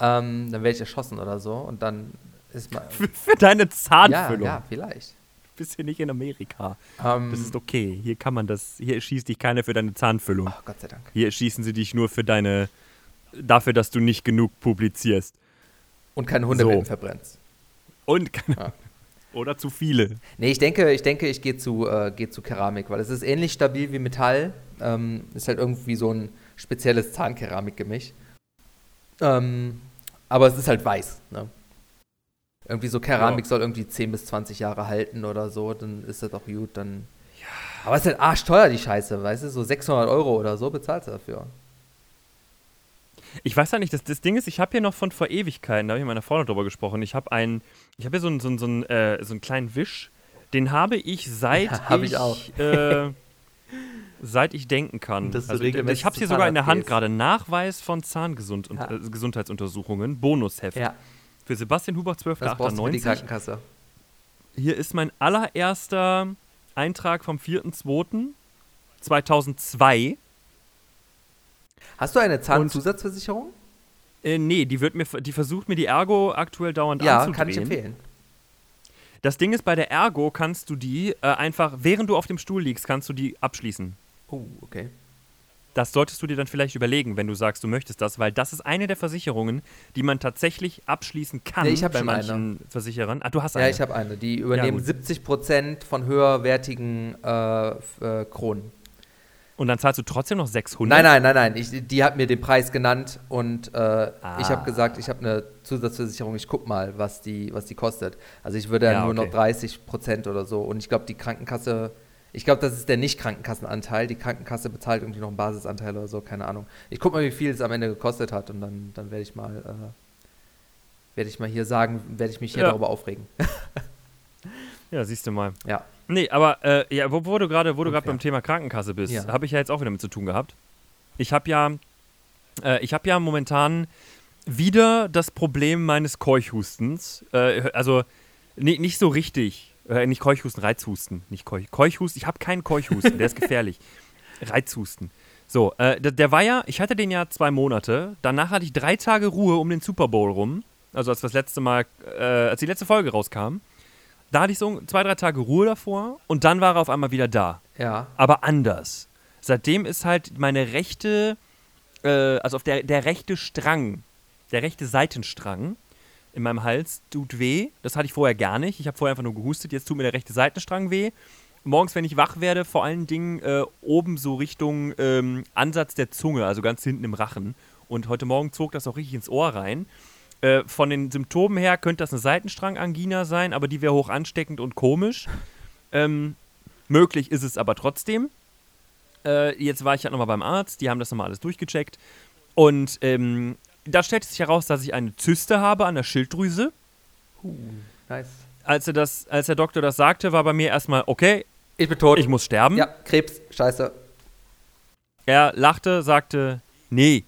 Ähm, dann werde ich erschossen oder so und dann ist mal. Für, für deine ja, Zahnfüllung. ja, vielleicht. Bist hier nicht in Amerika. Ähm, Das ist okay. Hier kann man das. Hier erschießt dich keiner für deine Zahnfüllung. oh, Gott sei Dank. Hier erschießen sie dich nur für deine. Dafür, dass du nicht genug publizierst. Und keine Hundebetten So. verbrennst. Und keine. Ja. Oder zu viele. Nee, ich denke, ich denke, ich gehe zu, äh, geh zu Keramik, weil es ist ähnlich stabil wie Metall. Ähm, ist halt irgendwie so ein spezielles Zahnkeramikgemisch. Ähm, aber es ist halt weiß, ne? Irgendwie so Keramik Ja. soll irgendwie 10 bis 20 Jahre halten oder so, dann ist das auch gut, dann. Aber es ist halt arschteuer, die Scheiße, weißt du? So 600 Euro oder so bezahlst du dafür. Ich weiß ja nicht, das, das Ding ist, ich habe hier noch von vor Ewigkeiten, da habe ich mit meiner Frau noch drüber gesprochen. Ich habe einen, ich habe hier so einen, so einen, so einen, äh, so einen kleinen Wisch, den habe ich seit Ja, hab ich auch. Äh, seit ich denken kann. Dass du Also, ich habe es hier sogar in der Hand gerade. Nachweis von Zahngesund Ja. äh, Bonusheft. Ja. Für Sebastian Hubach Was brauchst du für die 12.98. Krankenkasse? Hier ist mein allererster Eintrag vom 4.2.2002. Hast du eine Zahnzusatzversicherung? Äh, nee, die, wird mir, die versucht mir die Ergo aktuell dauernd Ja, anzudrehen. kann ich empfehlen. Das Ding ist, bei der Ergo kannst du die äh, einfach, während du auf dem Stuhl liegst, kannst du die abschließen. Oh, okay. Das solltest du dir dann vielleicht überlegen, wenn du sagst, du möchtest das, weil das ist eine der Versicherungen, die man tatsächlich abschließen kann Nee, ich bei schon manchen Versicherern. Ah, du hast Ja, eine. ich habe eine. Die übernehmen gut. 70% von höherwertigen äh, äh, Kronen. Und dann zahlst du trotzdem noch 600. Nein, nein, nein, nein. Ich, die hat mir den Preis genannt und äh, ich Ah. habe gesagt, ich habe eine Zusatzversicherung. Ich guck mal, was die, was die kostet. Also ich würde ja, Ja, nur okay. noch 30 Prozent oder so. Und ich glaube, die Krankenkasse, ich glaube, das ist der Nicht-Krankenkassenanteil. Die Krankenkasse bezahlt irgendwie noch einen Basisanteil oder so, keine Ahnung. Ich guck mal, wie viel es am Ende gekostet hat und dann, dann werde ich mal, äh, werde ich mal hier sagen, werde ich mich hier Ja. darüber aufregen. Ja, siehst du mal. ja. Nee, aber äh, ja, wo, wo du gerade wo du gerade Unfair. beim Thema Krankenkasse bist, Ja. habe ich ja jetzt auch wieder mit zu tun gehabt. Ich habe ja, äh, ich habe ja momentan wieder das Problem meines Keuchhustens. Äh, also ni- nicht so richtig. Äh, nicht Keuchhusten, Reizhusten. Nicht Keuch, Keuchhusten. Ich habe keinen Keuchhusten, der ist gefährlich. Reizhusten. So, äh, der, der war ja, ich hatte den ja zwei Monate. Danach hatte ich drei Tage Ruhe um den Super Bowl rum. Also als das letzte Mal, äh, als die letzte Folge rauskam. Da hatte ich so zwei, drei Tage Ruhe davor und dann war er auf einmal wieder da. Ja. Aber anders. Seitdem ist halt meine rechte, äh, also auf der, der rechte Strang, der rechte Seitenstrang in meinem Hals tut weh. Das hatte ich vorher gar nicht. Ich habe vorher einfach nur gehustet. Jetzt tut mir der rechte Seitenstrang weh. Morgens, wenn ich wach werde, vor allen Dingen äh, oben so Richtung ähm, Ansatz der Zunge, also ganz hinten im Rachen. Und heute Morgen zog das auch richtig ins Ohr rein. Äh, von den Symptomen her könnte das eine Seitenstrangangina sein, aber die wäre hoch ansteckend und komisch. Ähm, möglich ist es aber trotzdem. Äh, jetzt war ich halt nochmal beim Arzt, die haben das nochmal alles durchgecheckt. Und ähm, da stellte sich heraus, dass ich eine Zyste habe an der Schilddrüse. Nice. Als, er das, als der Doktor das sagte, war bei mir erstmal, okay, Ich bin tot. ich muss sterben. ja, Krebs, scheiße. Er lachte, sagte, nee,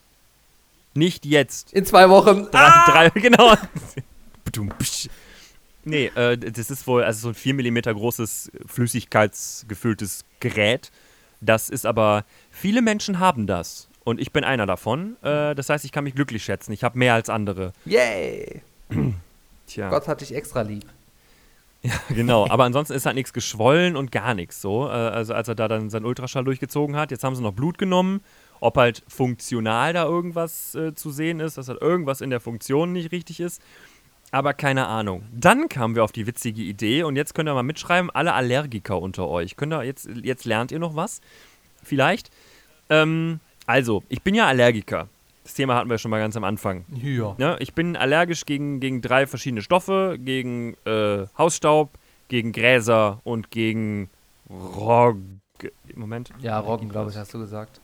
nicht jetzt. In zwei Wochen. Drei, drei, genau. Nee, äh, das ist wohl also so ein 4 mm großes, flüssigkeitsgefülltes Gerät. Das ist aber, viele Menschen haben das. Und ich bin einer davon. Äh, das heißt, ich kann mich glücklich schätzen. Ich habe mehr als andere. Yay. Tja. Gott hat dich extra lieb. Ja, genau. Aber ansonsten ist halt nichts geschwollen und gar nichts so. Äh, also als er da dann seinen Ultraschall durchgezogen hat, jetzt haben sie noch Blut genommen. Ob halt funktional da irgendwas äh, zu sehen ist, dass halt irgendwas in der Funktion nicht richtig ist. Aber keine Ahnung. Dann kamen wir auf die witzige Idee und jetzt könnt ihr mal mitschreiben, alle Allergiker unter euch. Könnt ihr jetzt, jetzt lernt ihr noch was? Vielleicht. Ähm, also, ich bin ja Allergiker. Das Thema hatten wir schon mal ganz am Anfang. Ja. Ja, ich bin allergisch gegen, gegen drei verschiedene Stoffe, gegen äh, Hausstaub, gegen Gräser und gegen Rog. Moment. Ja, Roggen, glaube ich, hast du gesagt.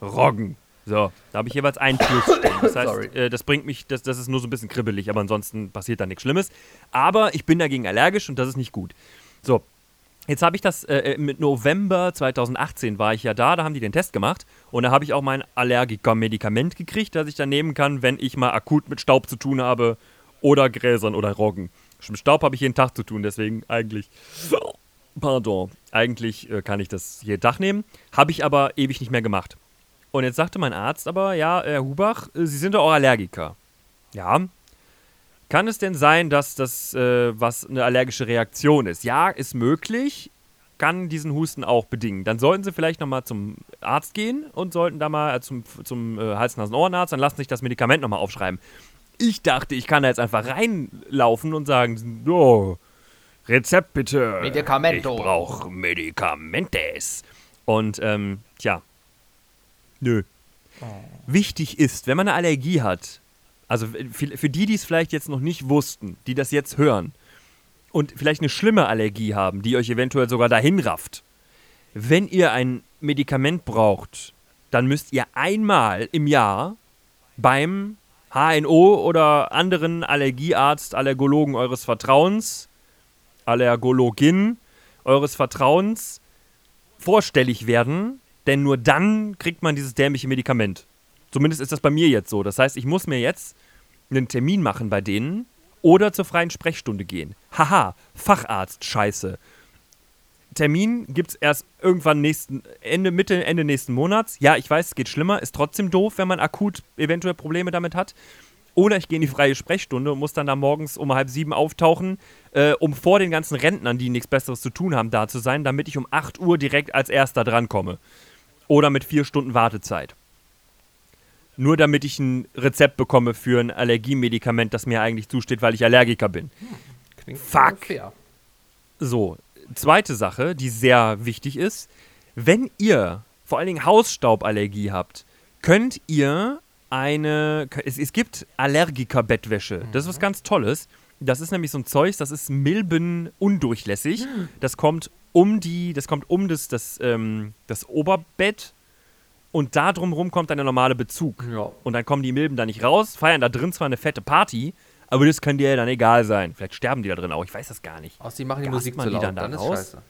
Roggen. So, da habe ich jeweils ein Plus stehen. Das heißt, äh, das bringt mich, das, das ist nur so ein bisschen kribbelig, aber ansonsten passiert da nichts Schlimmes. Aber ich bin dagegen allergisch und das ist nicht gut. So, jetzt habe ich das, äh, mit November 2018 war ich ja da, da haben die den Test gemacht und da habe ich auch mein Allergiker-Medikament gekriegt, das ich dann nehmen kann, wenn ich mal akut mit Staub zu tun habe oder Gräsern oder Roggen. Mit Staub habe ich jeden Tag zu tun, deswegen eigentlich, pardon, eigentlich äh, kann ich das jeden Tag nehmen, habe ich aber ewig nicht mehr gemacht. Und jetzt sagte mein Arzt aber, ja, Herr Hubach, äh, Sie sind doch auch Allergiker. Ja. Kann es denn sein, dass das äh, was eine allergische Reaktion ist? Ja, ist möglich. Kann diesen Husten auch bedingen. Dann sollten Sie vielleicht nochmal zum Arzt gehen und sollten da mal äh, zum, zum äh, Hals-Nasen-Ohrenarzt, dann lassen Sie sich das Medikament nochmal aufschreiben. Ich dachte, ich kann da jetzt einfach reinlaufen und sagen, so, Rezept bitte. Medikamento. Ich brauche Medikamentes. Und, ähm, tja, nö. Wichtig ist, wenn man eine Allergie hat, also für, für die, die es vielleicht jetzt noch nicht wussten, die das jetzt hören und vielleicht eine schlimme Allergie haben, die euch eventuell sogar dahin rafft, wenn ihr ein Medikament braucht, dann müsst ihr einmal im Jahr beim HNO oder anderen Allergiearzt, Allergologen eures Vertrauens, Allergologin eures Vertrauens vorstellig werden, denn nur dann kriegt man dieses dämliche Medikament. Zumindest ist das bei mir jetzt so. Das heißt, ich muss mir jetzt einen Termin machen bei denen oder zur freien Sprechstunde gehen. Haha, Facharzt, scheiße. Termin gibt es erst irgendwann nächsten, Ende, Mitte, Ende nächsten Monats. Ja, ich weiß, es geht schlimmer, ist trotzdem doof, wenn man akut eventuell Probleme damit hat. Oder ich gehe in die freie Sprechstunde und muss dann da morgens um halb sieben auftauchen, äh, um vor den ganzen Rentnern, die nichts Besseres zu tun haben, da zu sein, damit ich um 8 Uhr direkt als erster drankomme. Oder mit vier Stunden Wartezeit. Nur damit ich ein Rezept bekomme für ein Allergiemedikament, das mir eigentlich zusteht, weil ich Allergiker bin. Klingt Fuck. fair. So, zweite Sache, die sehr wichtig ist. Wenn ihr vor allen Dingen Hausstauballergie habt, könnt ihr eine. Es, es gibt Allergiker-Bettwäsche. Das ist was ganz Tolles. Das ist nämlich so ein Zeug, das ist milbenundurchlässig. Das kommt um die, das kommt um das, das, ähm, das Oberbett und da drumherum kommt dann der normale Bezug. Ja. Und dann kommen die Milben da nicht raus, feiern da drin zwar eine fette Party, aber das kann dir ja dann egal sein. Vielleicht sterben die da drin auch, ich weiß das gar nicht. Außer die machen die Gast Musik man zu die laut, dann dann, da raus? scheiße.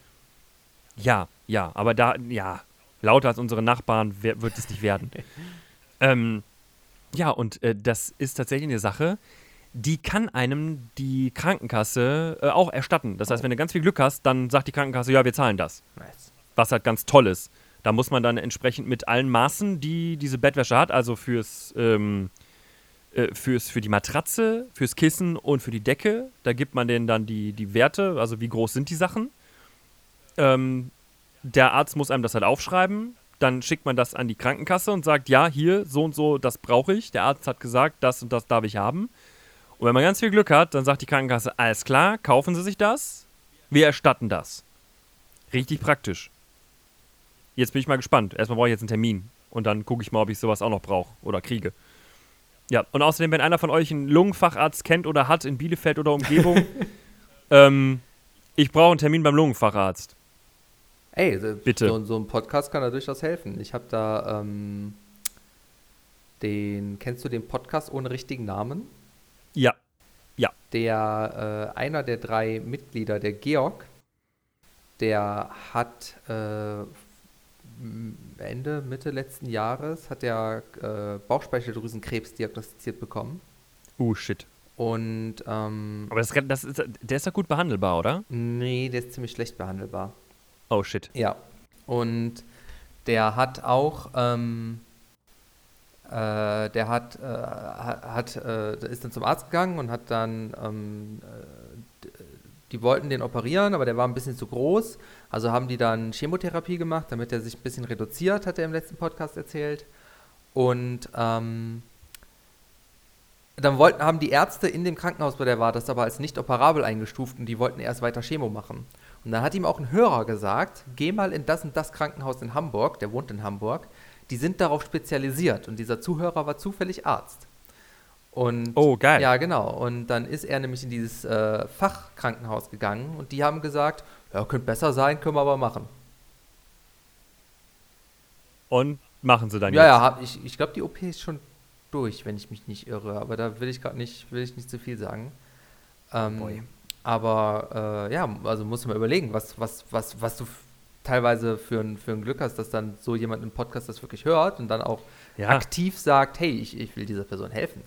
Ja, ja, aber da, ja, lauter als unsere Nachbarn wird es nicht werden. ähm, ja, und äh, das ist tatsächlich eine Sache, die kann einem die Krankenkasse äh, auch erstatten. Das heißt, wenn du ganz viel Glück hast, dann sagt die Krankenkasse, ja, wir zahlen das. Nice. Was halt ganz toll ist. Da muss man dann entsprechend mit allen Maßen, die diese Bettwäsche hat, also fürs, ähm, äh, fürs, für die Matratze, fürs Kissen und für die Decke, da gibt man denen dann die, die Werte, also wie groß sind die Sachen. Ähm, der Arzt muss einem das halt aufschreiben. Dann schickt man das an die Krankenkasse und sagt, ja, hier, so und so, das brauche ich. Der Arzt hat gesagt, das und das darf ich haben. Und wenn man ganz viel Glück hat, dann sagt die Krankenkasse, alles klar, kaufen Sie sich das, wir erstatten das. Richtig praktisch. Jetzt bin ich mal gespannt. Erstmal brauche ich jetzt einen Termin. Und dann gucke ich mal, ob ich sowas auch noch brauche oder kriege. Ja, und außerdem, wenn einer von euch einen Lungenfacharzt kennt oder hat in Bielefeld oder Umgebung, ähm, ich brauche einen Termin beim Lungenfacharzt. Ey, Bitte. So, so ein Podcast kann da durchaus helfen. Ich habe da ähm, den, kennst du den Podcast ohne richtigen Namen? Ja. Der, äh, einer der drei Mitglieder, der Georg, der hat äh, Ende, Mitte letzten Jahres, hat er äh, Bauchspeicheldrüsenkrebs diagnostiziert bekommen. Uh, shit. Und ähm, Aber das, das ist, der ist ja gut behandelbar, oder? nee, der ist ziemlich schlecht behandelbar. Oh, shit. Ja. Und der hat auch, ähm, äh, der hat, äh, hat, äh, ist dann zum Arzt gegangen und hat dann, ähm, äh, die wollten den operieren, aber der war ein bisschen zu groß. Also haben die dann Chemotherapie gemacht, damit er sich ein bisschen reduziert, hat er im letzten Podcast erzählt. Und ähm, dann wollten, haben die Ärzte in dem Krankenhaus, wo der war, das aber als nicht operabel eingestuft und die wollten erst weiter Chemo machen. Und dann hat ihm auch ein Hörer gesagt, geh mal in das und das Krankenhaus in Hamburg, der wohnt in Hamburg, die sind darauf spezialisiert und dieser Zuhörer war zufällig Arzt. Und Oh, geil. ja, genau. Und dann ist er nämlich in dieses äh, Fachkrankenhaus gegangen und die haben gesagt, ja, könnte besser sein, können wir aber machen. Und machen sie dann Ja, jetzt. ja, hab, ich, ich glaube, die OP ist schon durch, wenn ich mich nicht irre, aber da will ich gerade nicht, will ich nicht zu viel sagen. Ähm, aber äh, ja, also musst du mal überlegen, was, was, was, was du teilweise für ein, für ein Glück hast, dass dann so jemand im Podcast das wirklich hört und dann auch Ja. aktiv sagt, hey, ich, ich will dieser Person helfen.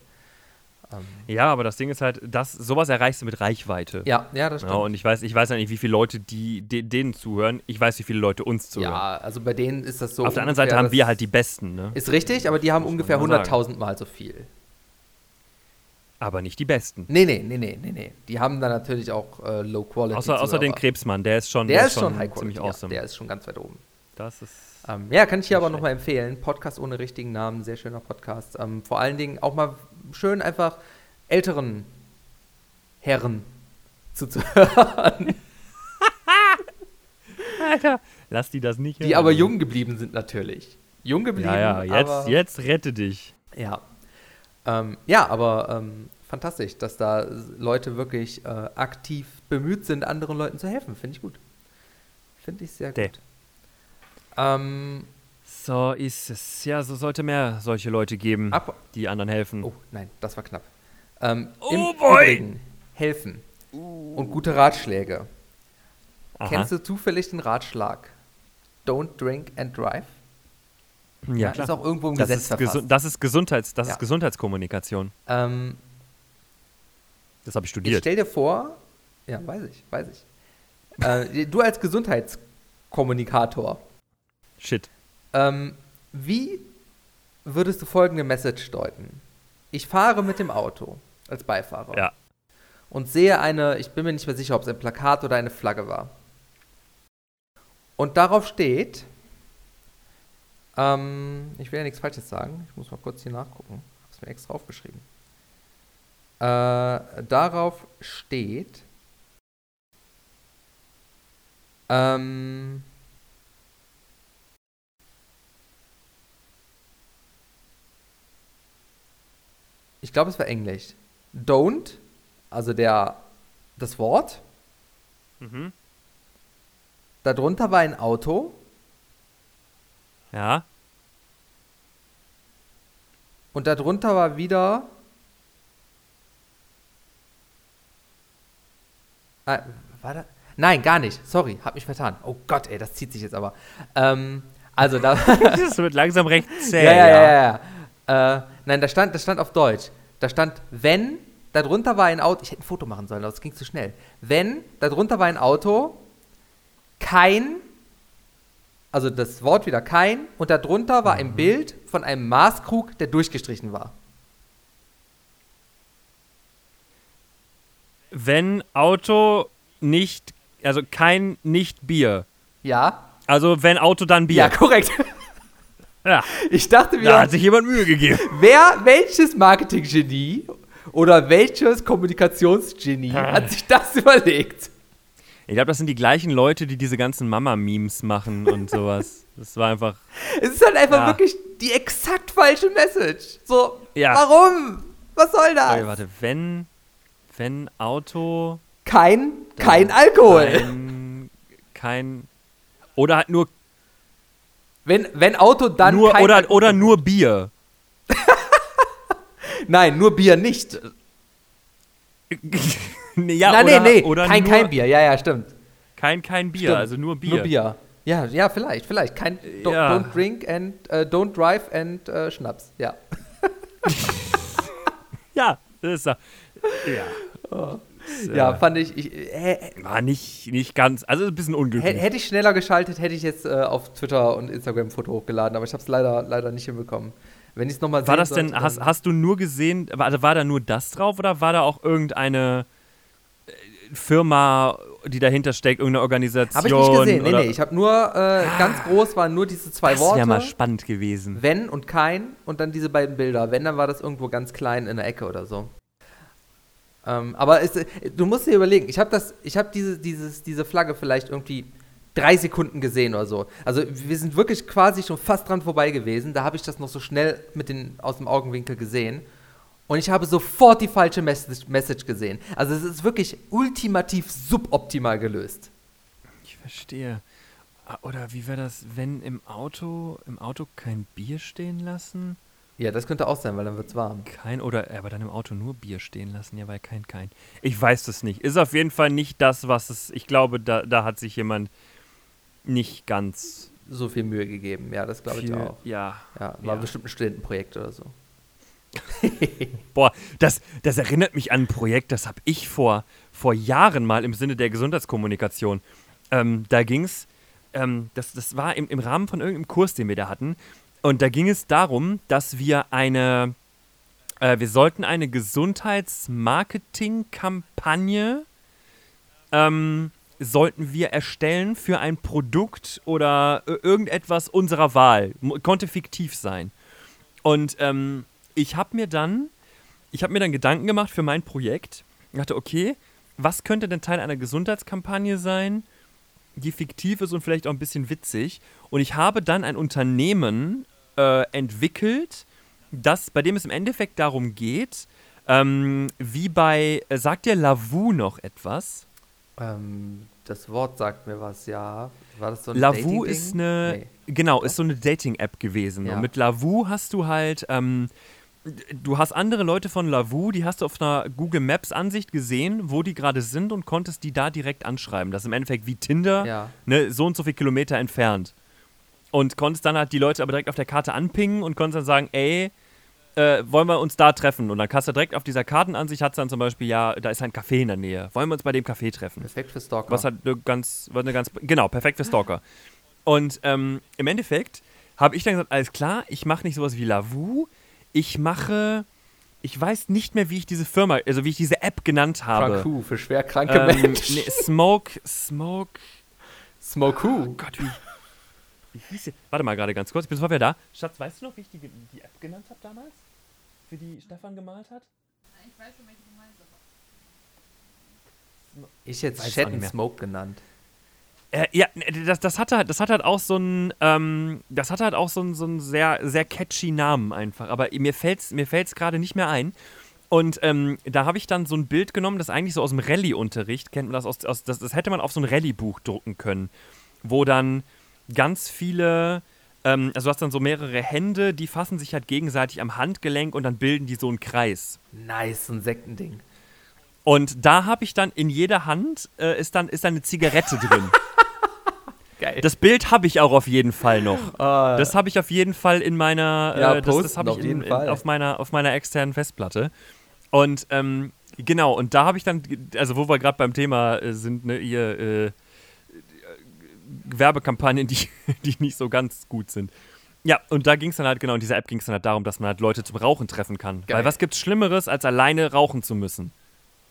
Ähm, Ja, aber das Ding ist halt, das, sowas erreichst du mit Reichweite. ja, ja, das Ja, stimmt. und ich weiß, ich weiß ja nicht, wie viele Leute die, de, denen zuhören. Ich weiß, wie viele Leute uns zuhören. Ja, also bei denen ist das so. Auf der anderen Seite haben wir halt die Besten, ne? Ist richtig, aber die haben ungefähr mal sagen. 100.000 Mal so viel. Aber nicht die Besten. Nee, nee, nee, nee, nee, nee. Die haben dann natürlich auch äh, Low Quality. Außer, außer den. Krebsmann, der ist schon, Der ist schon High ziemlich Quality. awesome. Ja, der ist schon ganz weit oben. das ist. Ähm, ja, kann ich hier aber nochmal empfehlen. Podcast ohne richtigen Namen, sehr schöner Podcast. Ähm, vor allen Dingen auch mal schön einfach älteren Herren zuzuhören, Alter, lass die das nicht. die hören. aber jung geblieben sind natürlich. Jung geblieben, Ja, ja, jetzt, jetzt rette dich. Ja, ähm, ja aber ähm, fantastisch, dass da Leute wirklich äh, aktiv bemüht sind, anderen Leuten zu helfen. Finde ich gut. Finde ich sehr gut. Ähm, So ist es. Ja, so sollte mehr solche Leute geben, ab, die anderen helfen. Oh, nein, das war knapp. Ähm, Oh Im boy! Helfen und gute Ratschläge. Aha. Kennst du zufällig den Ratschlag? Don't drink and drive? Ja, klar. Ist auch irgendwo im das, Gesetz ist verfasst. das ist Gesundheits, das Ja. ist Gesundheitskommunikation. Ähm, Das habe ich studiert. stell dir vor, ja, weiß ich, weiß ich. äh, du als Gesundheitskommunikator, Shit. ähm, wie würdest du folgende Message deuten? Ich fahre mit dem Auto als Beifahrer Ja. und sehe eine, ich bin mir nicht mehr sicher, ob es ein Plakat oder eine Flagge war. Und darauf steht, ähm, ich will ja nichts Falsches sagen, ich muss mal kurz hier nachgucken. Ich habe es mir extra aufgeschrieben. Äh, darauf steht, ähm, ich glaube, es war Englisch. Don't, also der, das Wort. Mhm. Darunter war ein Auto Ja. Und darunter war wieder. Ah, war da? Nein, gar nicht. Sorry, hab mich vertan. Oh Gott, ey, das zieht sich jetzt aber. Ähm, also da. Das wird langsam recht zäh. ja, ja, ja, ja. Äh, nein, da stand, das stand auf Deutsch. Da stand, wenn, darunter war ein Auto. Ich hätte ein Foto machen sollen, aber es ging zu schnell. Wenn, darunter war ein Auto, kein, also das Wort wieder kein, und darunter war ein Bild von einem Maßkrug, der durchgestrichen war. Wenn Auto nicht, also kein nicht Bier. Ja? Also wenn Auto dann Ja, Bier. korrekt. Ja, Ich dachte da mir, hat sich jemand Mühe gegeben. wer, welches Marketinggenie oder welches Kommunikationsgenie hat sich das überlegt? Ich glaube, das sind die gleichen Leute, die diese ganzen Mama-Memes machen und sowas. Das war einfach. Es ist halt einfach Ja. wirklich die exakt falsche Message. So, Ja. warum? Was soll das? Okay, warte, wenn, wenn Auto Kein, kein Alkohol. kein, kein oder halt nur, Wenn, wenn Auto, dann nur kein oder, Alkohol. oder nur Bier. Nein, nur Bier nicht. ja, Nein, oder, nee, nee, oder kein, nur, kein Bier. Ja, ja, stimmt. Kein, kein Bier, stimmt. also nur Bier. Nur Bier. Ja, ja, vielleicht, vielleicht. Kein, don't, Ja. don't drink and, äh, don't drive and äh, Schnaps. Ja. Ja, das ist ja. Ja. Das, Ja, äh, fand ich, ich äh, war nicht, nicht ganz, also ein bisschen unglücklich. Hätte ich schneller geschaltet, hätte ich jetzt äh, auf Twitter und Instagram ein Foto hochgeladen, aber ich habe es leider, leider nicht hinbekommen. Wenn ich es nochmal War das denn, hast, hast du nur gesehen, war, also war da nur das drauf oder war da auch irgendeine äh, Firma, die dahinter steckt, irgendeine Organisation? Habe ich nicht gesehen. Nee, nee, ich habe nur, äh, ganz groß waren nur diese zwei das Worte. wäre mal spannend gewesen. wenn und kein und dann diese beiden Bilder. Wenn, dann war das irgendwo ganz klein in der Ecke oder so. Ähm, aber es, du musst dir überlegen, ich habe das, habe diese, dieses, diese Flagge vielleicht irgendwie drei Sekunden gesehen oder so. Also wir sind wirklich quasi schon fast dran vorbei gewesen. Da habe ich das noch so schnell mit den, aus dem Augenwinkel gesehen. Und ich habe sofort die falsche Message, gesehen. Also es ist wirklich ultimativ suboptimal gelöst. Ich verstehe. Ah, Oder wie wäre das, wenn im Auto, im Auto kein Bier stehen lassen? Ja, das könnte auch sein, weil dann wird es warm. Kein oder aber dann im Auto nur Bier stehen lassen, ja, weil kein kein. Ich weiß es nicht. Ist auf jeden Fall nicht das, was es. Ich glaube, da, da hat sich jemand nicht ganz So viel Mühe gegeben. Ja, das glaube ich auch. Ja. Ja, war Ja. bestimmt ein Studentenprojekt oder so. Boah, das, das erinnert mich an ein Projekt, das habe ich vor, vor Jahren mal im Sinne der Gesundheitskommunikation. Ähm, da ging es, ähm, das, das war im, im Rahmen von irgendeinem Kurs, den wir da hatten. Und da ging es darum, dass wir eine, äh, wir sollten eine Gesundheitsmarketing-Kampagne ähm, sollten wir erstellen für ein Produkt oder äh, irgendetwas unserer Wahl. Konnte fiktiv sein. Und ähm, ich habe mir dann, ich habe mir dann Gedanken gemacht für mein Projekt. Ich dachte, okay, was könnte denn Teil einer Gesundheitskampagne sein, die fiktiv ist und vielleicht auch ein bisschen witzig? Und ich habe dann ein Unternehmen äh, entwickelt, das, bei dem es im Endeffekt darum geht, ähm, wie bei, äh, sagt dir Lavu noch etwas? Ähm, das Wort sagt mir was, ja. War das so ein Lavu ist eine, Nee. genau, ist so eine Dating-App gewesen. Ja. Und mit Lavu hast du halt, ähm, du hast andere Leute von Lavu, die hast du auf einer Google Maps Ansicht gesehen, wo die gerade sind und konntest die da direkt anschreiben. Das ist im Endeffekt wie Tinder, Ja. ne, so und so viele Kilometer entfernt. Und konntest dann halt die Leute aber direkt auf der Karte anpingen und konntest dann sagen, ey, äh, wollen wir uns da treffen? Und dann kannst du direkt auf dieser Kartenansicht, hat dann zum Beispiel, ja, da ist ein Café in der Nähe. Wollen wir uns bei dem Café treffen? Perfekt für Stalker. Was hat eine ganz, was eine ganz, genau, perfekt für Stalker. Und ähm, im Endeffekt habe ich dann gesagt, alles klar, ich mache nicht sowas wie Lavu, ich mache, ich weiß nicht mehr, wie ich diese Firma, also wie ich diese App genannt habe. Franku für schwer kranke Ähm, Menschen. nee, Smoke, Smoke, Smoku. oh Gott, wie, wie hieß sie? Warte mal gerade ganz kurz, ich bin sofort wieder da. Schatz, weißt du noch, wie ich die, die App genannt habe damals? Für die Stefan gemalt hat? Ich jetzt Weiß auch Chat nicht and mehr. Smoke genannt. Äh, ja, das, das, hat halt, das hat halt auch so einen, ähm, das hat halt auch so einen, so einen sehr, sehr catchy Namen einfach. Aber mir fällt's, mir fällt's gerade nicht mehr ein. Und ähm, da habe ich dann so ein Bild genommen, das eigentlich so aus dem Rallye-Unterricht, kennt man das aus, aus das, das hätte man auf so ein Rallye-Buch drucken können, wo dann ganz viele, ähm, also du hast dann so mehrere Hände, die fassen sich halt gegenseitig am Handgelenk und dann bilden die so einen Kreis. Nice, so ein Sektending. Und da habe ich dann in jeder Hand äh, ist dann ist dann eine Zigarette drin. Geil. Das Bild habe ich auch auf jeden Fall noch. Ah, Das habe ich auf jeden Fall in meiner, Ja, äh, das, das habe ich auf in, in, auf meiner auf meiner externen Festplatte. Und ähm, genau, und da habe ich dann, also wo wir gerade beim Thema äh, sind, ne, ihr äh, Werbekampagnen, die, die nicht so ganz gut sind. Ja, und da ging es dann halt, genau, in dieser App ging es dann halt darum, dass man halt Leute zum Rauchen treffen kann. Geil. Weil was gibt's Schlimmeres, als alleine rauchen zu müssen?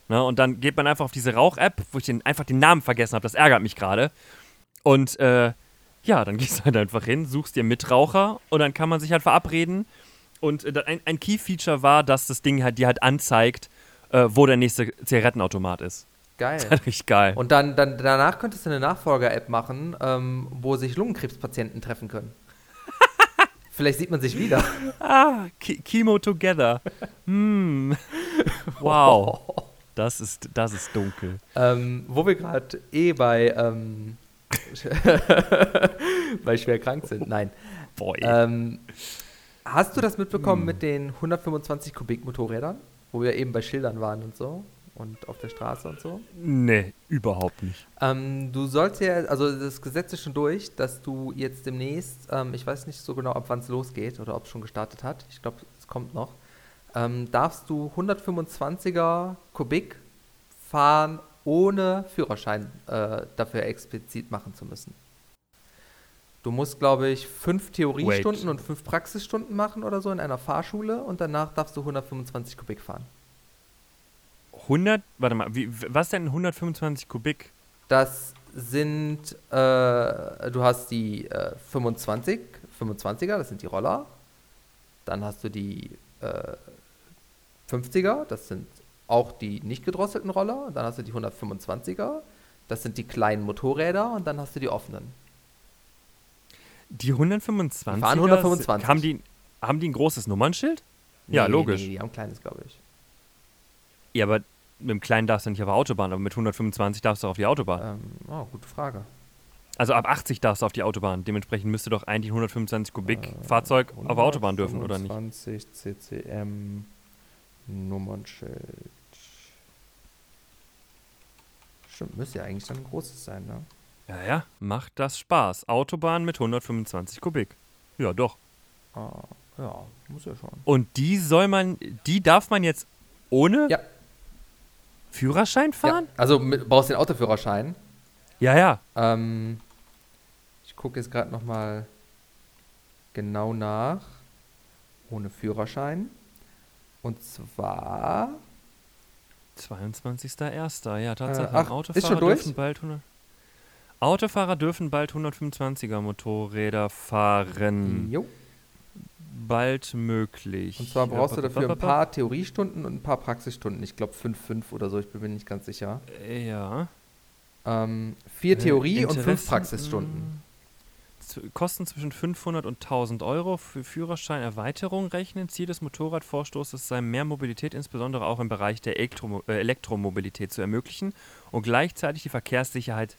Ne, und dann geht man einfach auf diese Rauch-App, wo ich den, einfach den Namen vergessen habe, das ärgert mich gerade. Und äh, ja, dann gehst du halt einfach hin, suchst dir Mitraucher und dann kann man sich halt verabreden. Und äh, ein, ein Key-Feature war, dass das Ding halt dir halt anzeigt, äh, wo der nächste Zigarettenautomat ist. Geil. Richtig geil. Und dann, dann danach könntest du eine Nachfolger-App machen, ähm, wo sich Lungenkrebspatienten treffen können. Vielleicht sieht man sich wieder. ah, Chemo Together. Hm. Wow. Das ist, das ist dunkel. Ähm, wo wir gerade eh bei, ähm, bei schwer krank sind. Nein. Boy. Ähm, hast du das mitbekommen Hm. mit den 125 Kubik Motorrädern? Wo wir eben bei Schildern waren und so. Und auf der Straße und so. nee, überhaupt nicht. Ähm, du sollst ja, also das Gesetz ist schon durch, dass du jetzt demnächst, ähm, ich weiß nicht so genau, ab wann es losgeht oder ob es schon gestartet hat, ich glaube, es kommt noch, ähm, darfst du 125er Kubik fahren, ohne Führerschein äh, dafür explizit machen zu müssen. Du musst, glaube ich, fünf Theoriestunden Wait. und fünf Praxisstunden machen oder so in einer Fahrschule und danach darfst du 125 Kubik fahren. 100, warte mal, wie, was denn 125 Kubik? Das sind, äh, du hast die äh, 25, 25er, das sind die Roller. Dann hast du die äh, 50er, das sind auch die nicht gedrosselten Roller. Dann hast du die 125er, das sind die kleinen Motorräder. Und dann hast du die offenen. Die 125 Die fahren 125. Haben die, haben die ein großes Nummernschild? Ja, logisch. Nee, die haben ein kleines, glaube ich. Ja, aber mit dem Kleinen darfst du nicht auf der Autobahn, aber mit 125 darfst du auf die Autobahn. Ähm, oh, gute Frage. Also ab 80 darfst du auf die Autobahn. Dementsprechend müsste doch eigentlich 125 Kubik Äh, Fahrzeug auf der Autobahn dürfen, oder nicht? 125 CCM Nummernschild. Stimmt, müsste ja eigentlich dann ein großes sein, ne? Ja, ja, macht das Spaß. Autobahn mit 125 Kubik. Ja, doch. Ah, ja, muss ja schon. Und die soll man, die darf man jetzt ohne Ja. Führerschein ja. fahren? Also mit, brauchst den Autoführerschein. Ja, ja. Ähm, ich gucke jetzt gerade nochmal genau nach. Ohne Führerschein. Und zwar 22.01. Ja, tatsächlich. Äh, ach, Autofahrer dürfen bald 100 Autofahrer dürfen bald 125er Motorräder fahren. Jo. Bald möglich. Und zwar brauchst du dafür ein paar Theoriestunden und ein paar Praxisstunden. Ich glaube 5, 5 oder so, ich bin mir nicht ganz sicher. Ja. Ähm, vier Theorie Äh, und fünf Praxisstunden. Kosten zwischen 500 und 1000 Euro für Führerscheinerweiterung rechnen. Ziel des Motorradvorstoßes sei, mehr Mobilität, insbesondere auch im Bereich der Elektromo äh, Elektromobilität zu ermöglichen und gleichzeitig die Verkehrssicherheit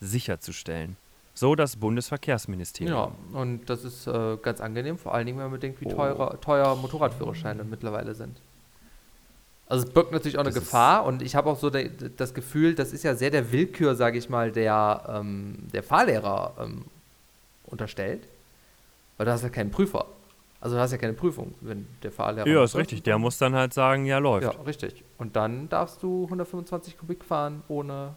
sicherzustellen. So das Bundesverkehrsministerium. Ja, und das ist äh, ganz angenehm, vor allen Dingen, wenn man bedenkt, wie Oh. teurer, teuer Motorradführerscheine mittlerweile sind. Also es birgt natürlich auch eine Das Gefahr und ich habe auch so de, das Gefühl, das ist ja sehr der Willkür, sage ich mal, der, ähm, der Fahrlehrer ähm, unterstellt. Weil du hast ja keinen Prüfer. Also du hast ja keine Prüfung, wenn der Fahrlehrer. Ja, ist richtig. Der muss dann halt sagen, ja, läuft. Ja, richtig. Und dann darfst du 125 Kubik fahren, ohne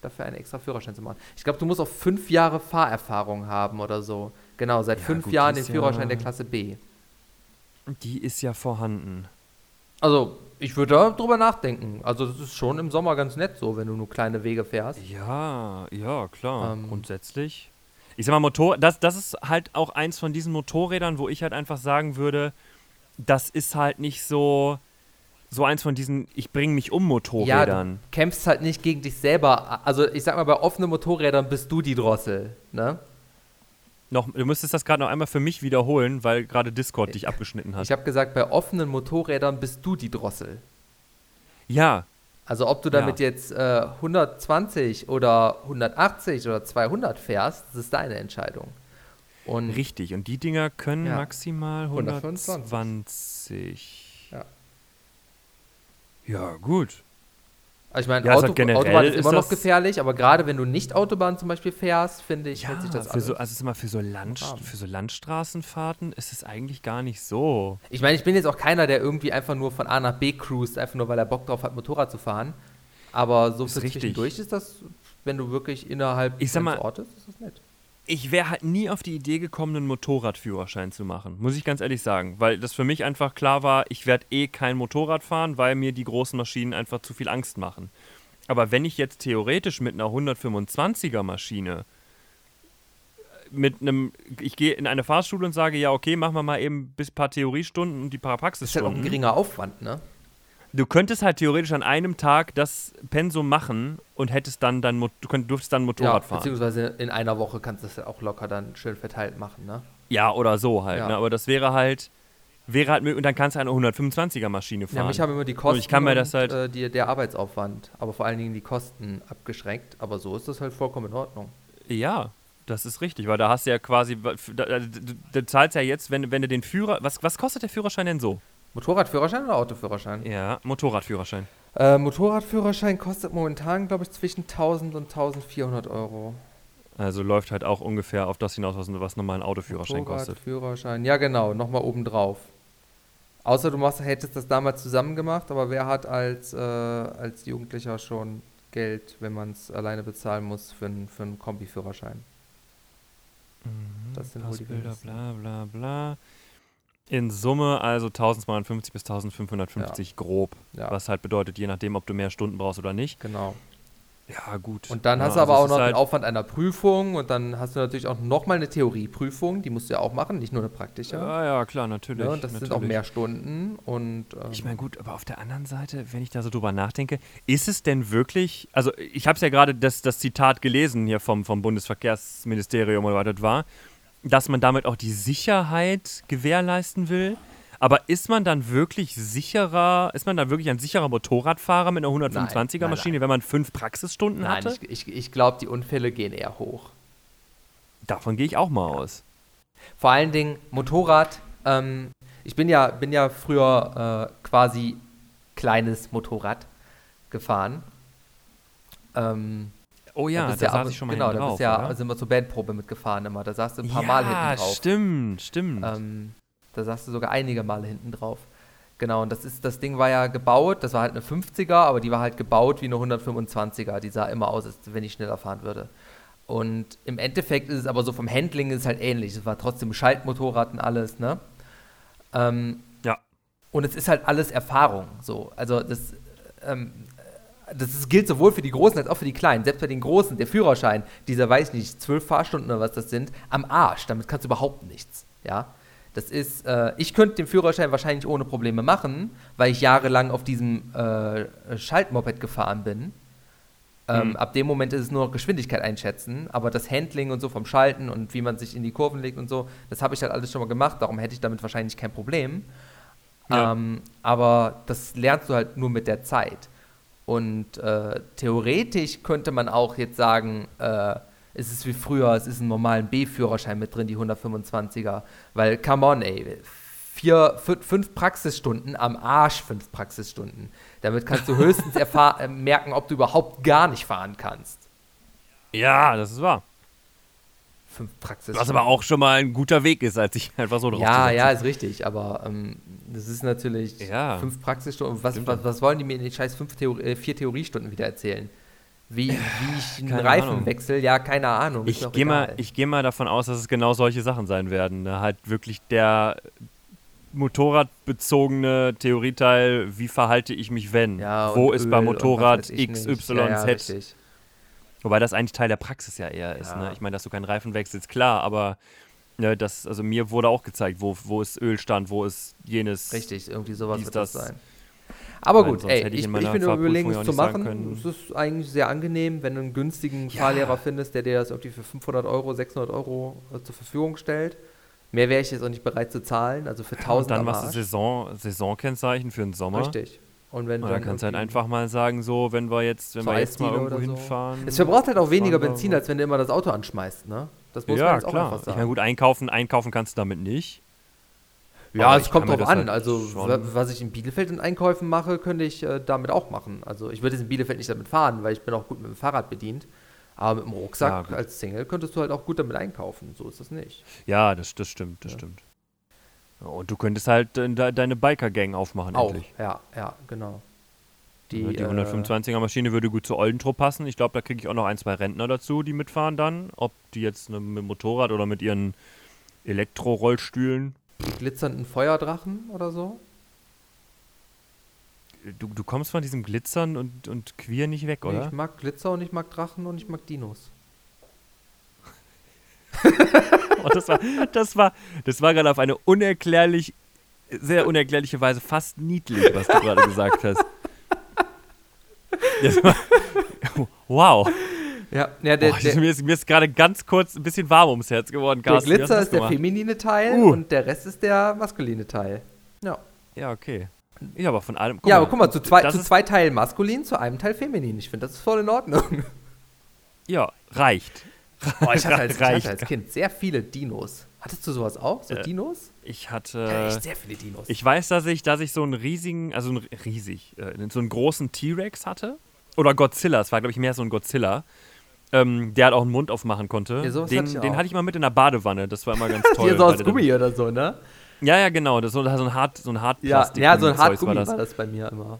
dafür einen extra Führerschein zu machen. Ich glaube, du musst auch fünf Jahre Fahrerfahrung haben oder so. Genau, seit Ja, fünf gut, Jahren den Führerschein ja- der Klasse B. Die ist ja vorhanden. Also, ich würde da drüber nachdenken. Also, das ist schon im Sommer ganz nett so, wenn du nur kleine Wege fährst. Ja, ja, klar. Ähm. Grundsätzlich. Ich sag mal, Motor, das, das ist halt auch eins von diesen Motorrädern, wo ich halt einfach sagen würde, das ist halt nicht so, so eins von diesen, ich bringe mich um Ja, Motorrädern. du kämpfst halt nicht gegen dich selber. Also, ich sag mal, bei offenen Motorrädern bist du die Drossel, ne? noch, du müsstest das gerade noch einmal für mich wiederholen, weil gerade Discord dich abgeschnitten hat. Ich habe gesagt, bei offenen Motorrädern bist du die Drossel. ja, Also ob du damit jetzt äh, 120 oder 180 oder 200 fährst, das ist deine Entscheidung. Und richtig. Und die Dinger können Ja. maximal 125. 120. Ja. Ja, gut. Also ich meine, Ja, ist Auto, halt generell Autobahn ist ist immer noch das- gefährlich, aber gerade wenn du nicht Autobahn zum Beispiel fährst, finde ich, Ja, hält sich das alles. so, also ist immer für so, Land, für so Landstraßenfahrten ist es eigentlich gar nicht so. ich meine, ich bin jetzt auch keiner, der irgendwie einfach nur von A nach B cruist, einfach nur weil er Bock drauf hat, Motorrad zu fahren. Aber so Ist für richtig. zwischendurch ist das, wenn du wirklich innerhalb mal- Ortes, ist das nett. Ich wäre halt nie auf die Idee gekommen, einen Motorradführerschein zu machen, muss ich ganz ehrlich sagen, weil das für mich einfach klar war, ich werde eh kein Motorrad fahren, weil mir die großen Maschinen einfach zu viel Angst machen. Aber wenn ich jetzt theoretisch mit einer 125er Maschine mit einem, ich gehe in eine Fahrschule und sage, ja, okay, machen wir mal eben bis paar Theoriestunden und die paar Das ist halt auch ein Praxisstunden. geringer Aufwand, ne? Du könntest halt theoretisch an einem Tag das Pensum machen und hättest dann dein Mo du könnt, dürftest dann Motorrad fahren. beziehungsweise in einer Woche kannst du das ja auch locker dann schön verteilt machen, ne? Ja, oder so halt. Ja. Ne? Aber das wäre halt, wäre halt möglich. Und dann kannst du eine 125er Maschine Ja, fahren. mich haben immer die Kosten ich kann mir das halt- äh, die, der Arbeitsaufwand, aber vor allen Dingen die Kosten abgeschränkt. Aber so ist das halt vollkommen in Ordnung. ja, das ist richtig, weil da hast du ja quasi, da, da, du, du zahlst ja jetzt, wenn, wenn du den Führer, was, was kostet der Führerschein denn so? Motorradführerschein oder Autoführerschein? Ja, Motorradführerschein. Äh, Motorradführerschein kostet momentan, glaube ich, zwischen 1000 und 1400 Euro. Also läuft halt auch ungefähr auf das hinaus, was, was nochmal ein Autoführerschein kostet. Motorradführerschein, ja genau, nochmal obendrauf. Außer du machst, hättest das damals zusammen gemacht, aber wer hat als, äh, als Jugendlicher schon Geld, wenn man es alleine bezahlen muss für, einen- für einen Kombiführerschein? Das sind wohl die Passbilder, bla bla bla. In Summe also 1250 bis 1550 grob. Ja. Was halt bedeutet, je nachdem, ob du mehr Stunden brauchst oder nicht. Genau. Ja, gut. Und dann ja, hast du aber also auch noch ist den halt, Aufwand einer Prüfung und dann hast du natürlich auch nochmal eine Theorieprüfung, die musst du ja auch machen, nicht nur eine praktische. Ja, ja, klar, natürlich. Ne? Und das sind auch natürlich. mehr Stunden und ähm, Ich meine, gut, aber auf der anderen Seite, wenn ich da so drüber nachdenke, ist es denn wirklich, also ich habe es ja gerade das, das Zitat gelesen hier vom, vom Bundesverkehrsministerium oder was das war, dass man damit auch die Sicherheit gewährleisten will. Aber ist man dann wirklich sicherer, ist man dann wirklich ein sicherer Motorradfahrer mit einer 125er nein, Maschine, wenn man fünf Praxisstunden nein, hatte? ich, ich, ich glaube, die Unfälle gehen eher hoch. Davon gehe ich auch mal aus. Vor allen Dingen Motorrad. Ähm, ich bin ja, bin ja früher äh, quasi kleines Motorrad gefahren. Ähm, Oh ja, da, bist ja saß ab- ich schon mal Genau, hinten da drauf, bist ja, oder? sind wir zur Bandprobe mitgefahren immer. Da saß du ein paar ja, Mal hinten drauf. stimmt, stimmt. Ähm, da saß du sogar einige Male hinten drauf. Genau, und das ist, das Ding war ja gebaut, das war halt eine 50er, aber die war halt gebaut wie eine 125er. Die sah immer aus, als wenn ich schneller fahren würde. Und im Endeffekt ist es aber so vom Handling ist es halt ähnlich. Es war trotzdem Schaltmotorrad und alles, ne? Ähm, Ja. Und es ist halt alles Erfahrung. So. Also das, ähm, das ist, gilt sowohl für die Großen als auch für die Kleinen. Selbst bei den Großen, der Führerschein, dieser weiß nicht, zwölf Fahrstunden oder was das sind, am Arsch. Damit kannst du überhaupt nichts. Ja. Das ist, äh, ich könnte den Führerschein wahrscheinlich ohne Probleme machen, weil ich jahrelang auf diesem äh, Schaltmoped gefahren bin. Ähm, Mhm. Ab dem Moment ist es nur noch Geschwindigkeit einschätzen, aber das Handling und so vom Schalten und wie man sich in die Kurven legt und so, das habe ich halt alles schon mal gemacht, darum hätte ich damit wahrscheinlich kein Problem. Ja. Ähm, aber das lernst du halt nur mit der Zeit. Und äh, theoretisch könnte man auch jetzt sagen, äh, es ist wie früher, es ist ein normalen B-Führerschein mit drin, die 125er. Weil, come on, ey, vier, fün- fünf Praxisstunden am Arsch, fünf Praxisstunden. Damit kannst du höchstens äh, merken, ob du überhaupt gar nicht fahren kannst. Ja, das ist wahr. Fünf Praxis. Was aber auch schon mal ein guter Weg ist, als ich einfach so drauf Ja, ja, ist richtig, aber ähm, das ist natürlich Ja. fünf Praxisstunden. Was, was, was wollen die mir in den scheiß fünf Theor äh, vier Theoriestunden wieder erzählen? Wie, wie ich einen keine Reifen Ahnung. wechsle? Ja, keine Ahnung. Ich gehe mal, ich geh mal davon aus, dass es genau solche Sachen sein werden. Ne? Halt wirklich der motorradbezogene Theorieteil, wie verhalte ich mich, wenn? ja, Wo ist Öl bei und Motorrad was weiß ich X, nicht. Y, ja, ja. Wobei das eigentlich Teil der Praxis ja eher ist. Ja. Ne? Ich meine, dass du keinen Reifen wechselst, klar, aber ne, das, also mir wurde auch gezeigt, wo, wo ist Ölstand, wo ist jenes. Richtig, irgendwie sowas wird das das. sein. Aber gut, sonst ey, ich ich, ich, bin Fahrprüfung überlegen, es zu machen. Es ist eigentlich sehr angenehm, wenn du einen günstigen Ja. Fahrlehrer findest, der dir das irgendwie für 500 Euro, 600 Euro äh, zur Verfügung stellt. Mehr wäre ich jetzt auch nicht bereit zu zahlen, also für 1000 Und dann machst du. Saison, Saisonkennzeichen für den Sommer. Richtig. Und wenn Und dann dann kannst du halt einfach mal sagen, so, wenn wir jetzt, wenn wir jetzt mal irgendwo oder so. hinfahren. Es verbraucht halt auch weniger Benzin, als wenn du immer das Auto anschmeißt, ne? Das muss man ja, jetzt auch klar. einfach Ich sagen. meine, gut, einkaufen, einkaufen kannst du damit nicht. ja, es ich kommt drauf an. halt also, schon- wa- was ich in Bielefeld in Einkäufen mache, könnte ich äh, damit auch machen. Also, ich würde jetzt in Bielefeld nicht damit fahren, weil ich bin auch gut mit dem Fahrrad bedient. Aber mit dem Ja, Rucksack gut. als Single könntest du halt auch gut damit einkaufen. So ist das nicht. Ja, das, das stimmt, das Ja. stimmt. Und du könntest halt äh, de deine Biker-Gang aufmachen, Auch, endlich. ja, ja, genau. Die, Die, die äh, 125er Maschine würde gut zu Oldentrupp passen. Ich glaube, da kriege ich auch noch ein, zwei Rentner dazu, die mitfahren dann. Ob die jetzt ne, mit dem Motorrad oder mit ihren Elektrorollstühlen. die glitzernden Feuerdrachen oder so. Du, du kommst von diesem Glitzern und, und Queer nicht weg, Nee, oder? ich mag Glitzer und ich mag Drachen und ich mag Dinos. Oh, das war, das war, das war gerade auf eine unerklärlich, sehr unerklärliche Weise fast niedlich, was du gerade gesagt hast. War, wow. Ja, ja der, Boah, der, mir ist, ist gerade ganz kurz ein bisschen warm ums Herz geworden, der Carsten. Hast Glitzer ist der feminine Teil Uh. und der Rest ist der maskuline Teil. Ja. Ja, okay. Ja, aber von allem. ja, aber guck mal, zu zwei, zu zwei Teilen maskulin, zu einem Teil feminin. Ich finde, das ist voll in Ordnung. Ja, reicht. Boah, ich, hatte als, ich hatte als Kind sehr viele Dinos. Hattest du sowas auch? So Äh, Dinos? Ich hatte. hatte echt sehr viele Dinos. Ich weiß, dass ich, dass ich so einen riesigen, also einen riesig, äh, so einen großen T-Rex hatte. Oder Godzilla, es war, glaube ich, mehr so ein Godzilla. Ähm, der halt auch einen Mund aufmachen konnte. Ja, den, hatte ich den hatte ich mal mit in der Badewanne. Das war immer ganz toll. Hier so aus Gummi oder so, ne? Ja, ja, genau. Das, so, so ein Hart, so ein Ja, Hartplastik. ja so ein Zeugs Hartgummi war das. war das bei mir immer.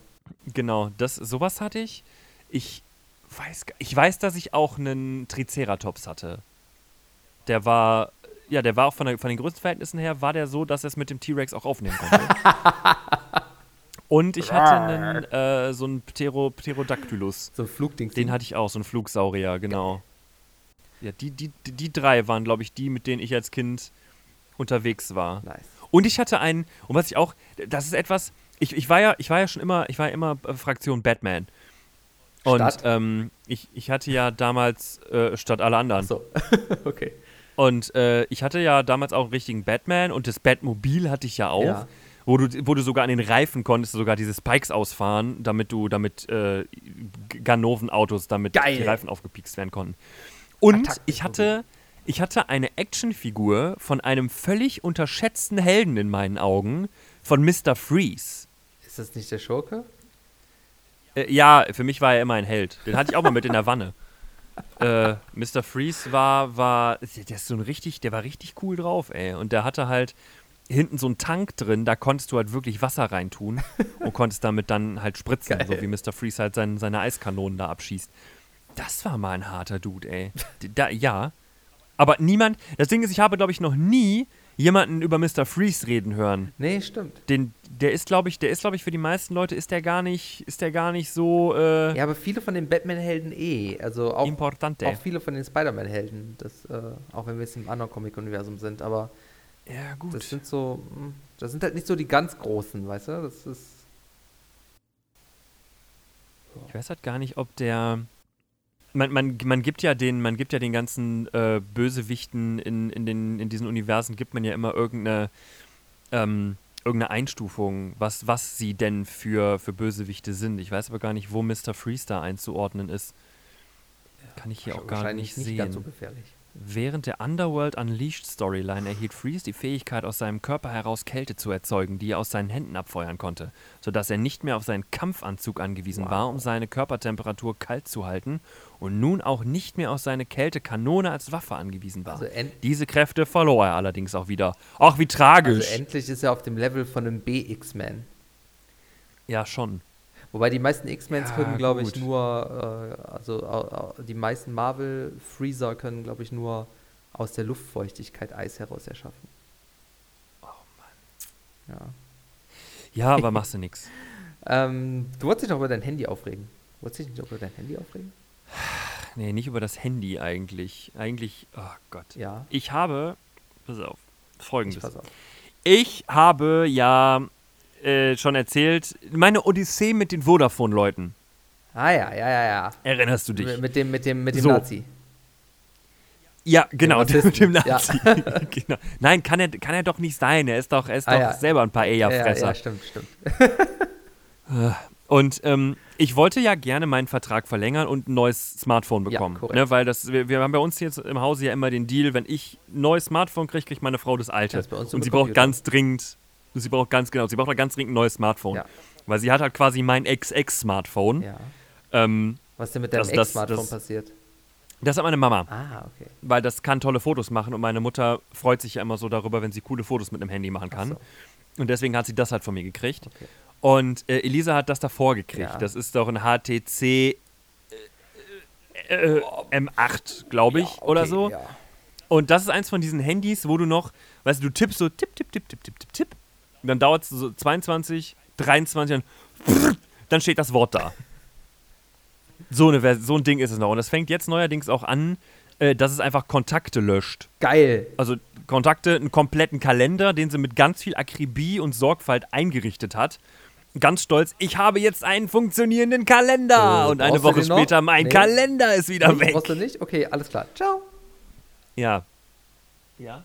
Genau, das, sowas hatte ich. Ich weiß, gar- ich weiß, dass ich auch einen Triceratops hatte. Der war, ja, der war auch von, der, von den Größenverhältnissen her, war der so, dass er es mit dem T-Rex auch aufnehmen konnte. Und ich hatte einen, äh, so einen Ptero, Pterodactylus. So ein Flugding. Den hatte ich auch, so einen Flugsaurier, genau. Ja, die, die, die, die drei waren, glaube ich, die, mit denen ich als Kind unterwegs war. Nice. Und ich hatte einen, und was ich auch, das ist etwas, ich, ich war ja, ich war ja schon immer, ich war ja immer äh, Fraktion Batman. Und ähm, ich, ich hatte ja damals, äh, statt alle anderen. So. okay. Und äh, ich hatte ja damals auch einen richtigen Batman und das Batmobil hatte ich ja auch. Ja. Wo du, wo du sogar an den Reifen konntest, sogar diese Spikes ausfahren, damit du, damit äh, Ganoven-Autos damit Geil. die Reifen aufgepiekst werden konnten. Und Attack- ich hatte, ich hatte eine Actionfigur von einem völlig unterschätzten Helden in meinen Augen, von Mr. Freeze. Ist das nicht der Schurke? Äh, ja, für mich war er immer ein Held. Den hatte ich auch mal mit in der Wanne. Äh, Mr. Freeze war, war, der ist so ein richtig, der war richtig cool drauf, ey. Und der hatte halt hinten so einen Tank drin, da konntest du halt wirklich Wasser reintun und konntest damit dann halt spritzen, Geil. so wie Mr. Freeze halt sein, seine Eiskanonen da abschießt. Das war mal ein harter Dude, ey. Da, ja. Aber niemand, das Ding ist, ich habe, glaube ich, noch nie jemanden über Mr. Freeze reden hören. Nee, stimmt. Den, der ist, glaube ich, der ist, glaube ich, für die meisten Leute ist der gar nicht, ist der gar nicht so äh, Ja, aber viele von den Batman-Helden eh. Also auch, importante. auch viele von den Spider-Man-Helden. Das, äh, auch wenn wir jetzt im anderen Comic-Universum sind. Aber Ja, gut. das sind so, hm, das sind halt nicht so die ganz großen, weißt du? Das ist. Ich weiß halt gar nicht, ob der. Man, man, man gibt ja den, man gibt ja den ganzen äh, Bösewichten in, in, den, in diesen Universen, gibt man ja immer irgendeine, ähm, irgendeine Einstufung, was, was sie denn für, für Bösewichte sind. Ich weiß aber gar nicht, wo Mr. Freeze da einzuordnen ist. Kann ich hier auch gar Wahrscheinlich nicht nicht ganz so sehen. gefährlich. Während der Underworld Unleashed Storyline erhielt Freeze die Fähigkeit, aus seinem Körper heraus Kälte zu erzeugen, die er aus seinen Händen abfeuern konnte, sodass er nicht mehr auf seinen Kampfanzug angewiesen Wow. war, um seine Körpertemperatur kalt zu halten und nun auch nicht mehr auf seine Kältekanone als Waffe angewiesen war. Also Diese Kräfte verlor er allerdings auch wieder. Ach, wie Also tragisch. endlich ist er auf dem Level von einem B-X-Men. ja, schon. Wobei die meisten X-Mens Ja, können, glaube ich, nur, äh, also au- die meisten Marvel-Freezer können, glaube ich, nur aus der Luftfeuchtigkeit Eis heraus erschaffen. Oh Ja. Ja, aber machst du nix. Ähm, du wolltest dich doch über dein Handy aufregen. Wolltest dich nicht über dein Handy aufregen? Nee, nicht über das Handy eigentlich. Eigentlich, oh Gott. Ja. Ich habe, pass auf, Ich folgendes. pass auf. Ich habe ja äh, schon erzählt, meine Odyssee mit den Vodafone-Leuten. Ah ja, ja, ja, ja. Erinnerst du dich? Mit, mit dem, mit dem, mit dem So. Nazi. ja, genau, Dem mit dem Rassisten, Nazi. genau. Nein, kann er, kann er doch nicht sein. Er ist doch, er ist Ah, doch ja. selber ein paar Ja, ja, ja, stimmt, stimmt. Und ähm, ich wollte ja gerne meinen Vertrag verlängern und ein neues Smartphone Ja, bekommen. korrekt. ne, weil das, wir, wir haben bei uns jetzt im Hause ja immer den Deal, wenn ich ein neues Smartphone kriege, kriegt meine Frau das alte. Das und sie braucht ganz dringend, sie braucht ganz genau, sie braucht ganz dringend ein neues Smartphone. Ja. Weil sie hat halt quasi mein XX-Smartphone. Ja. Ähm, Was ist denn mit deinem das- Ex-Smartphone das- passiert? das hat meine Mama, Ah, okay. weil das kann tolle Fotos machen und meine Mutter freut sich ja immer so darüber, wenn sie coole Fotos mit einem Handy machen kann. Ach Und deswegen hat sie das halt von mir gekriegt. Okay. Und äh, Elisa hat das davor gekriegt. Ja. Das ist doch ein HTC äh, äh, M8, glaube ich, Ja, oder okay, so. Ja. Und das ist eins von diesen Handys, wo du noch, weißt du, du tippst so tipp, tipp, tipp, tipp, tipp, tipp, tipp. Und dann dauert es so 22, 23 und dann steht das Wort da. So, eine, so ein Ding ist es noch. Und das fängt jetzt neuerdings auch an, äh, dass es einfach Kontakte löscht. Geil. Also Kontakte, einen kompletten Kalender, den sie mit ganz viel Akribie und Sorgfalt eingerichtet hat. Ganz stolz, ich habe jetzt einen funktionierenden Kalender. Äh, und eine Woche später, mein Nee. Kalender ist wieder Nee, weg. Brauchst du nicht? Okay, alles klar. Ciao. Ja. Ja?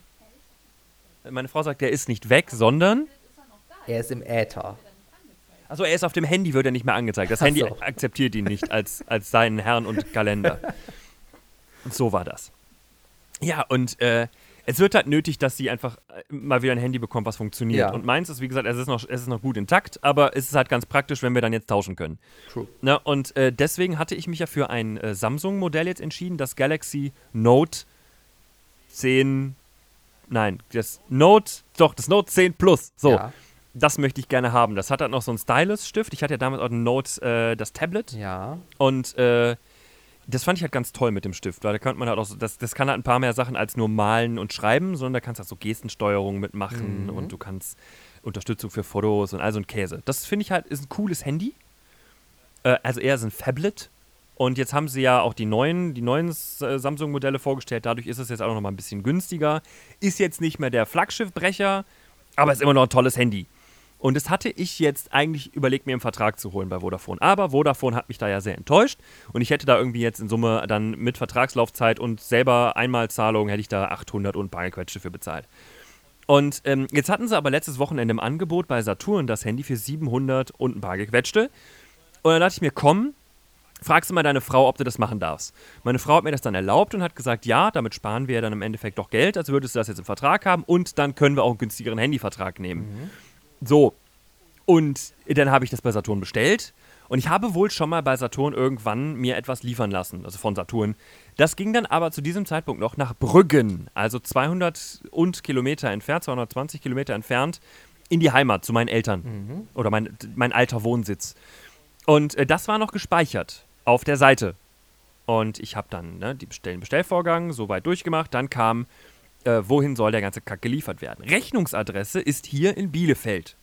Meine Frau sagt, der ist nicht weg, sondern. Er ist im Äther. Also er ist auf dem Handy, wird er nicht mehr angezeigt. Das Ach Handy so. akzeptiert ihn nicht als, als seinen Herrn und Kalender. Und so war das. Ja, und äh, es wird halt nötig, dass sie einfach äh, mal wieder ein Handy bekommt, was funktioniert. Ja. Und meins ist, wie gesagt, es ist, noch, es ist noch gut intakt, aber es ist halt ganz praktisch, wenn wir dann jetzt tauschen können. True. Ne, und äh, deswegen hatte ich mich ja für ein äh, Samsung-Modell jetzt entschieden, das Galaxy Note 10. Nein, das Note, doch, das Note 10 Plus. So, Ja. Das möchte ich gerne haben. Das hat halt noch so einen Stylus-Stift. Ich hatte ja damals auch den Note, äh, das Tablet. Ja. Und äh, das fand ich halt ganz toll mit dem Stift, weil da könnte man halt auch so, das, das kann halt ein paar mehr Sachen als nur malen und schreiben, sondern da kannst du halt so Gestensteuerung mitmachen Mhm. und du kannst Unterstützung für Fotos und all so ein Käse. Das finde ich halt, ist ein cooles Handy. Äh, also eher so ein Phablet. Und jetzt haben sie ja auch die neuen, die neuen äh, Samsung-Modelle vorgestellt. Dadurch ist es jetzt auch noch mal ein bisschen günstiger. Ist jetzt nicht mehr der Flaggschiffbrecher, aber ist immer noch ein tolles Handy. Und das hatte ich jetzt eigentlich überlegt, mir einen Vertrag zu holen bei Vodafone. Aber Vodafone hat mich da ja sehr enttäuscht. Und ich hätte da irgendwie jetzt in Summe dann mit Vertragslaufzeit und selber Einmalzahlung hätte ich da 800 und Gequetschte für bezahlt. Und ähm, jetzt hatten sie aber letztes Wochenende im Angebot bei Saturn das Handy für 700 und ein paar Gequetschte. Und dann dachte ich mir, komm, fragst du mal deine Frau, ob du das machen darfst. Meine Frau hat mir das dann erlaubt und hat gesagt, ja, damit sparen wir dann im Endeffekt doch Geld, also würdest du das jetzt im Vertrag haben und dann können wir auch einen günstigeren Handyvertrag nehmen. So, und dann habe ich das bei Saturn bestellt und ich habe wohl schon mal bei Saturn irgendwann mir etwas liefern lassen, also von Saturn. Das ging dann aber zu diesem Zeitpunkt noch nach Brüggen, also 200 und Kilometer entfernt, 220 Kilometer entfernt, in die Heimat zu meinen Eltern oder mein, mein alter Wohnsitz. Und äh, das war noch gespeichert auf der Seite. Und ich habe dann ne, die Bestell den Bestellvorgang soweit durchgemacht. Dann kam, äh, wohin soll der ganze Kack geliefert werden? Rechnungsadresse ist hier in Bielefeld.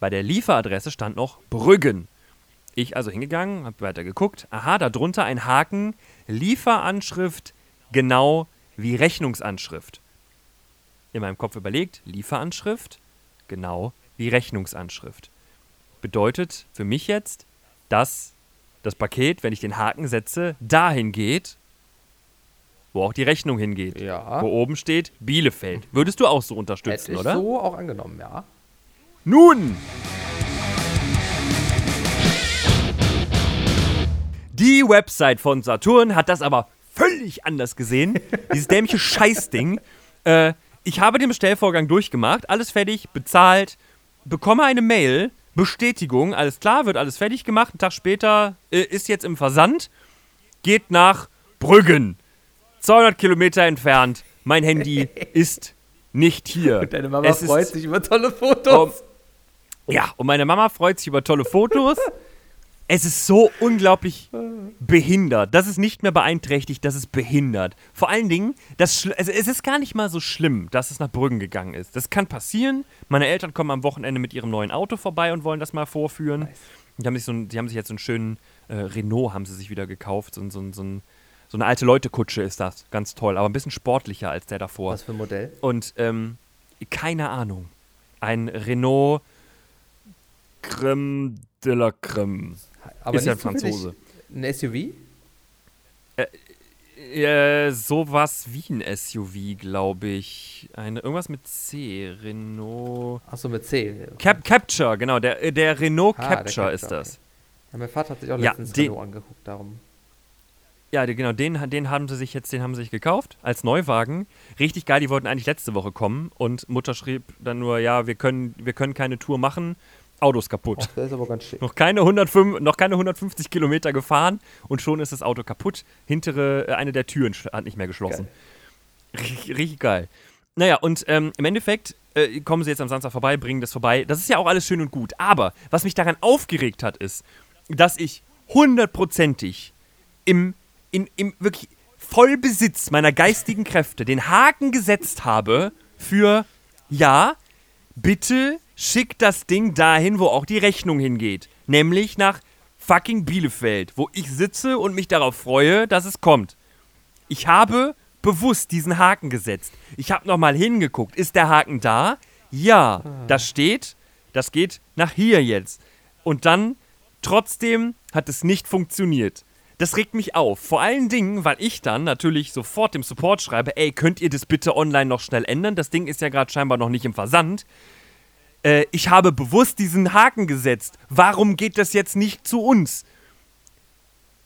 Bei der Lieferadresse stand noch Brüggen. Ich also hingegangen, habe weiter geguckt. Aha, darunter ein Haken, Lieferanschrift genau wie Rechnungsanschrift. In meinem Kopf überlegt, Lieferanschrift genau wie Rechnungsanschrift. Bedeutet für mich jetzt, dass das Paket, wenn ich den Haken setze, dahin geht, wo auch die Rechnung hingeht. Ja. Wo oben steht Bielefeld. Würdest du auch so Hätte unterstützen, ich oder? so auch angenommen, ja. Nun! Die Website von Saturn hat das aber völlig anders gesehen. Dieses dämliche Scheißding. Äh, ich habe den Bestellvorgang durchgemacht, alles fertig, bezahlt, bekomme eine Mail, Bestätigung, alles klar, wird alles fertig gemacht. Einen Tag später äh, ist jetzt im Versand, geht nach Brüggen. 200 Kilometer entfernt. Mein Handy ist nicht hier. Und deine Mama Es freut sich über tolle Fotos. Ja, und meine Mama freut sich über tolle Fotos. Es ist so unglaublich behindert. Das ist nicht mehr beeinträchtigt, das ist behindert. Vor allen Dingen, das also es ist gar nicht mal so schlimm, dass es nach Brüggen gegangen ist. Das kann passieren. Meine Eltern kommen am Wochenende mit ihrem neuen Auto vorbei und wollen das mal vorführen. Die haben sich, so ein, die haben sich jetzt so einen schönen äh, Renault haben sie sich wieder gekauft. So, so, so, ein, so eine alte Leute-Kutsche ist das. Ganz toll, aber ein bisschen sportlicher als der davor. Was für ein Modell? Und ähm, keine Ahnung. Ein Renault Creme de la Creme. Aber ist ja ein Franzose. Ein SUV? Äh, sowas wie ein SUV, glaube ich. Eine, irgendwas mit C. Renault. Achso, mit C. Cap Capture, genau. Der, äh, der Renault Ah, der Capture ist Capture, das. Ja, mein Vater hat sich auch Ja, letztens den- Renault angeguckt, darum. Ja, genau, den, den haben sie sich jetzt, den haben sie sich gekauft als Neuwagen. Richtig geil, die wollten eigentlich letzte Woche kommen und Mutter schrieb dann nur, ja, wir können, wir können keine Tour machen, Auto ist kaputt. Ach, der ist aber ganz schick. Noch keine, 105, noch keine 150 Kilometer gefahren und schon ist das Auto kaputt. Hintere, äh, eine der Türen hat nicht mehr geschlossen. Richtig, richtig geil. Naja, und ähm, im Endeffekt äh, kommen sie jetzt am Samstag vorbei, bringen das vorbei. Das ist ja auch alles schön und gut. Aber was mich daran aufgeregt hat, ist, dass ich hundertprozentig im, in, im wirklich Vollbesitz meiner geistigen Kräfte den Haken gesetzt habe für, ja, bitte schick das Ding dahin, wo auch die Rechnung hingeht. Nämlich nach fucking Bielefeld, wo ich sitze und mich darauf freue, dass es kommt. Ich habe bewusst diesen Haken gesetzt. Ich habe nochmal hingeguckt. Ist der Haken da? Ja, das steht. Das geht nach hier jetzt. Und dann, trotzdem, hat es nicht funktioniert. Das regt mich auf. Vor allen Dingen, weil ich dann natürlich sofort dem Support schreibe, ey, könnt ihr das bitte online noch schnell ändern? Das Ding ist ja gerade scheinbar noch nicht im Versand. Äh, ich habe bewusst diesen Haken gesetzt. Warum geht das jetzt nicht zu uns?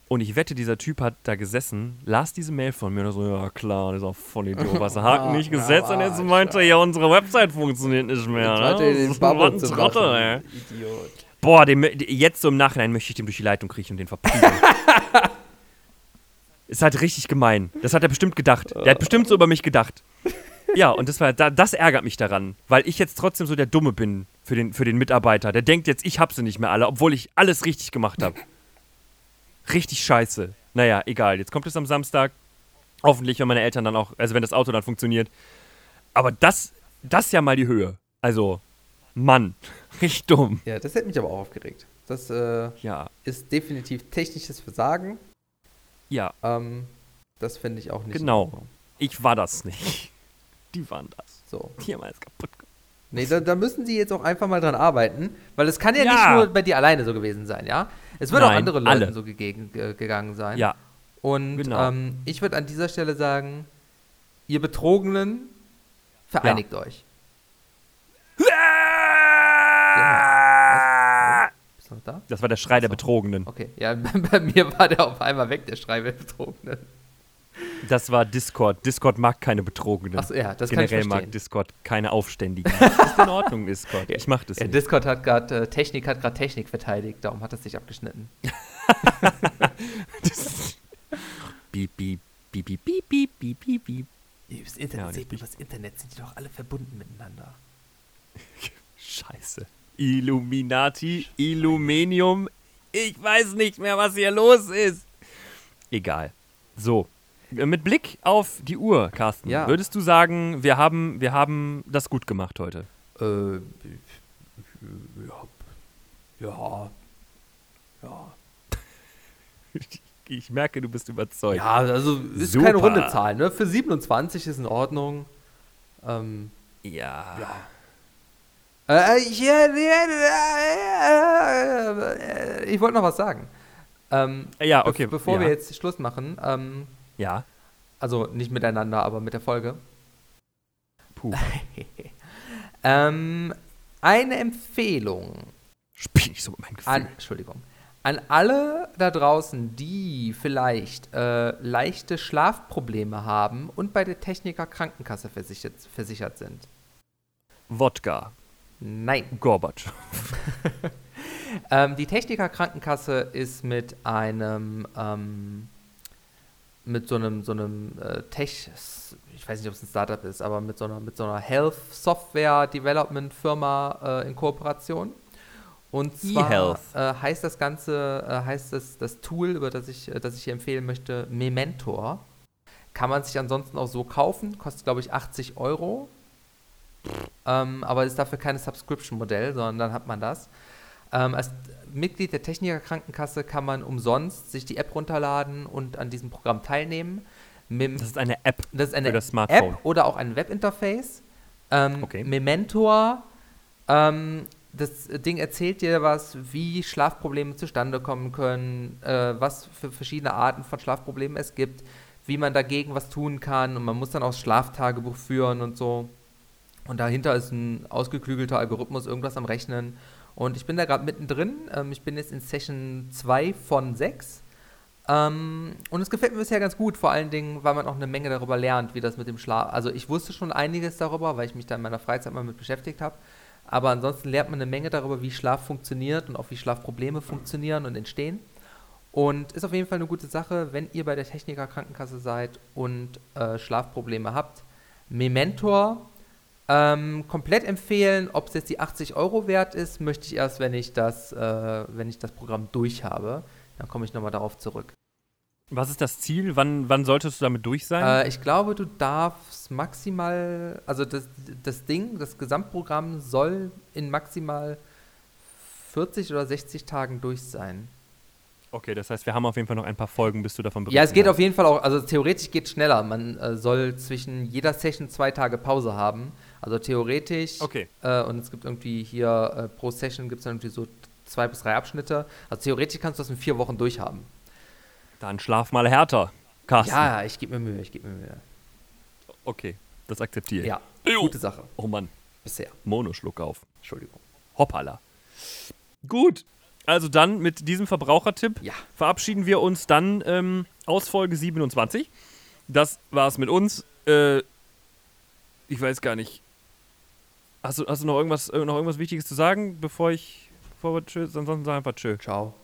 Und ich wette, dieser Typ hat da gesessen, las diese Mail von mir und so, ja klar, dieser Vollidiot, was der Haken nicht gesetzt und jetzt meint er, ja, unsere Website funktioniert nicht mehr. Ne? Das ist ein Bubble. Idiot. Boah, dem, jetzt so im Nachhinein möchte ich dem durch die Leitung kriechen und den verprügeln. Ist halt richtig gemein. Das hat er bestimmt gedacht. Der hat bestimmt so über mich gedacht. Ja, und das war, da, das ärgert mich daran, weil ich jetzt trotzdem so der Dumme bin für den, für den Mitarbeiter. Der denkt jetzt, ich hab sie nicht mehr alle, obwohl ich alles richtig gemacht habe. Richtig scheiße. Naja, egal. Jetzt kommt es am Samstag. Hoffentlich, wenn meine Eltern dann auch, also wenn das Auto dann funktioniert. Aber das, das ist ja mal die Höhe. Also, Mann, richtig dumm. Ja, das hätte mich aber auch aufgeregt. Das äh, Ja, ist definitiv technisches Versagen. ja. Ähm, das finde ich auch nicht. Genau. Ich war das nicht. Die waren das. So. Die haben alles kaputt gemacht. Nee, da, da müssen sie jetzt auch einfach mal dran arbeiten, weil es kann ja, Ja. nicht nur bei dir alleine so gewesen sein, ja? Es wird auch Nein, andere Leuten alle. so gegegen, ge gegangen sein. Ja, Und Genau. ähm, ich würde an dieser Stelle sagen, ihr Betrogenen, vereinigt euch. Bist du noch da? das war der Schrei der. Betrogenen. Okay, ja, bei mir war der auf einmal weg, der Schrei der Betrogenen. Das war Discord. Discord mag keine Betrogenen. Achso, ja, das kann ich Generell mag verstehen. Discord keine Aufständigen. Das ist in Ordnung, Discord. Ich mach das Ja, nicht. Discord hat gerade, äh, Technik hat gerade Technik verteidigt, darum hat es sich abgeschnitten. Piep, piep, piep, piep, piep, piep, piep, piep, piep. Ja, Internet sind die doch alle verbunden miteinander. Scheiße. Illuminati, Illuminium. Ich weiß nicht mehr, was hier los ist. Egal. So. Mit Blick auf die Uhr, Carsten, Ja. würdest du sagen, wir haben, wir haben das gut gemacht heute? Äh, ja. Ja. Ja. Ich merke, du bist überzeugt. Ja, also ist Super. keine runde Zahl, ne? Für 27 ist in Ordnung. Ähm, Ja. äh, ich, äh, äh, ich wollte noch was sagen. Ähm, Ja, be- okay. Bevor ja. wir jetzt Schluss machen, ähm, Ja. also nicht miteinander, aber mit der Folge. Puh. Ähm, eine Empfehlung Spiel nicht so mit meinem Gefühl. an, Entschuldigung, An alle da draußen, die vielleicht äh, leichte Schlafprobleme haben und bei der Techniker Krankenkasse versichert, versichert sind. Wodka. Nein. Gorbatsch. Ähm, die Techniker Krankenkasse ist mit einem ähm, mit so einem so einem äh, Tech, ich weiß nicht, ob es ein Startup ist, aber mit so einer mit so einer Health Software Development Firma äh, in Kooperation. Und zwar äh, heißt das Ganze, äh, heißt das, das Tool, über das ich, äh, das ich hier empfehlen möchte, Mementor. Kann man sich ansonsten auch so kaufen, kostet glaube ich 80 Euro. Ähm, aber ist dafür kein Subscription-Modell, sondern dann hat man das. Ähm, als Mitglied der Techniker Krankenkasse kann man umsonst sich die App runterladen und an diesem Programm teilnehmen. Mem das ist eine App das ist eine für das Smartphone. App oder auch ein Webinterface. Ähm, okay. Mementor, ähm, das Ding erzählt dir was, wie Schlafprobleme zustande kommen können, äh, was für verschiedene Arten von Schlafproblemen es gibt, wie man dagegen was tun kann und man muss dann auch das Schlaftagebuch führen und so. Und dahinter ist ein ausgeklügelter Algorithmus, irgendwas am Rechnen und ich bin da gerade mittendrin. Ähm, ich bin jetzt in Session 2 von 6. Ähm, und es gefällt mir bisher ganz gut, vor allen Dingen, weil man auch eine Menge darüber lernt, wie das mit dem Schlaf. Also ich wusste schon einiges darüber, weil ich mich da in meiner Freizeit mal mit beschäftigt habe. Aber ansonsten lernt man eine Menge darüber, wie Schlaf funktioniert und auch wie Schlafprobleme funktionieren und entstehen. Und ist auf jeden Fall eine gute Sache, wenn ihr bei der Techniker Krankenkasse seid und äh, Schlafprobleme habt. Mementor ähm, komplett empfehlen, ob es jetzt die 80 Euro wert ist, möchte ich erst, wenn ich das, äh, wenn ich das Programm durch habe. Dann komme ich nochmal darauf zurück. Was ist das Ziel? Wann, wann solltest du damit durch sein? Äh, ich glaube, du darfst maximal, also das, das Ding, das Gesamtprogramm soll in maximal 40 oder 60 Tagen durch sein. Okay, das heißt, wir haben auf jeden Fall noch ein paar Folgen, bis du davon berichten Ja, es geht hast. auf jeden Fall auch, also theoretisch geht es schneller. Man äh, soll zwischen jeder Session zwei Tage Pause haben. Also theoretisch. Okay. Äh, und es gibt irgendwie hier äh, pro Session gibt es irgendwie so zwei bis drei Abschnitte. Also theoretisch kannst du das in vier Wochen durchhaben. Dann schlaf mal härter, Carsten. Ja, ich gebe mir Mühe, ich gebe mir Mühe. Okay, das akzeptiere ich. Ja, Ejo. gute Sache. Oh Mann. Bisher. Monoschluck auf. Entschuldigung. Hoppala. Gut, also dann mit diesem Verbrauchertipp ja. verabschieden wir uns dann ähm, aus Folge 27. Das war's mit uns. Äh, ich weiß gar nicht. Hast du, hast du noch, irgendwas, noch irgendwas Wichtiges zu sagen, bevor ich. Bevor wir tschüss, ansonsten sag einfach tschö. Ciao.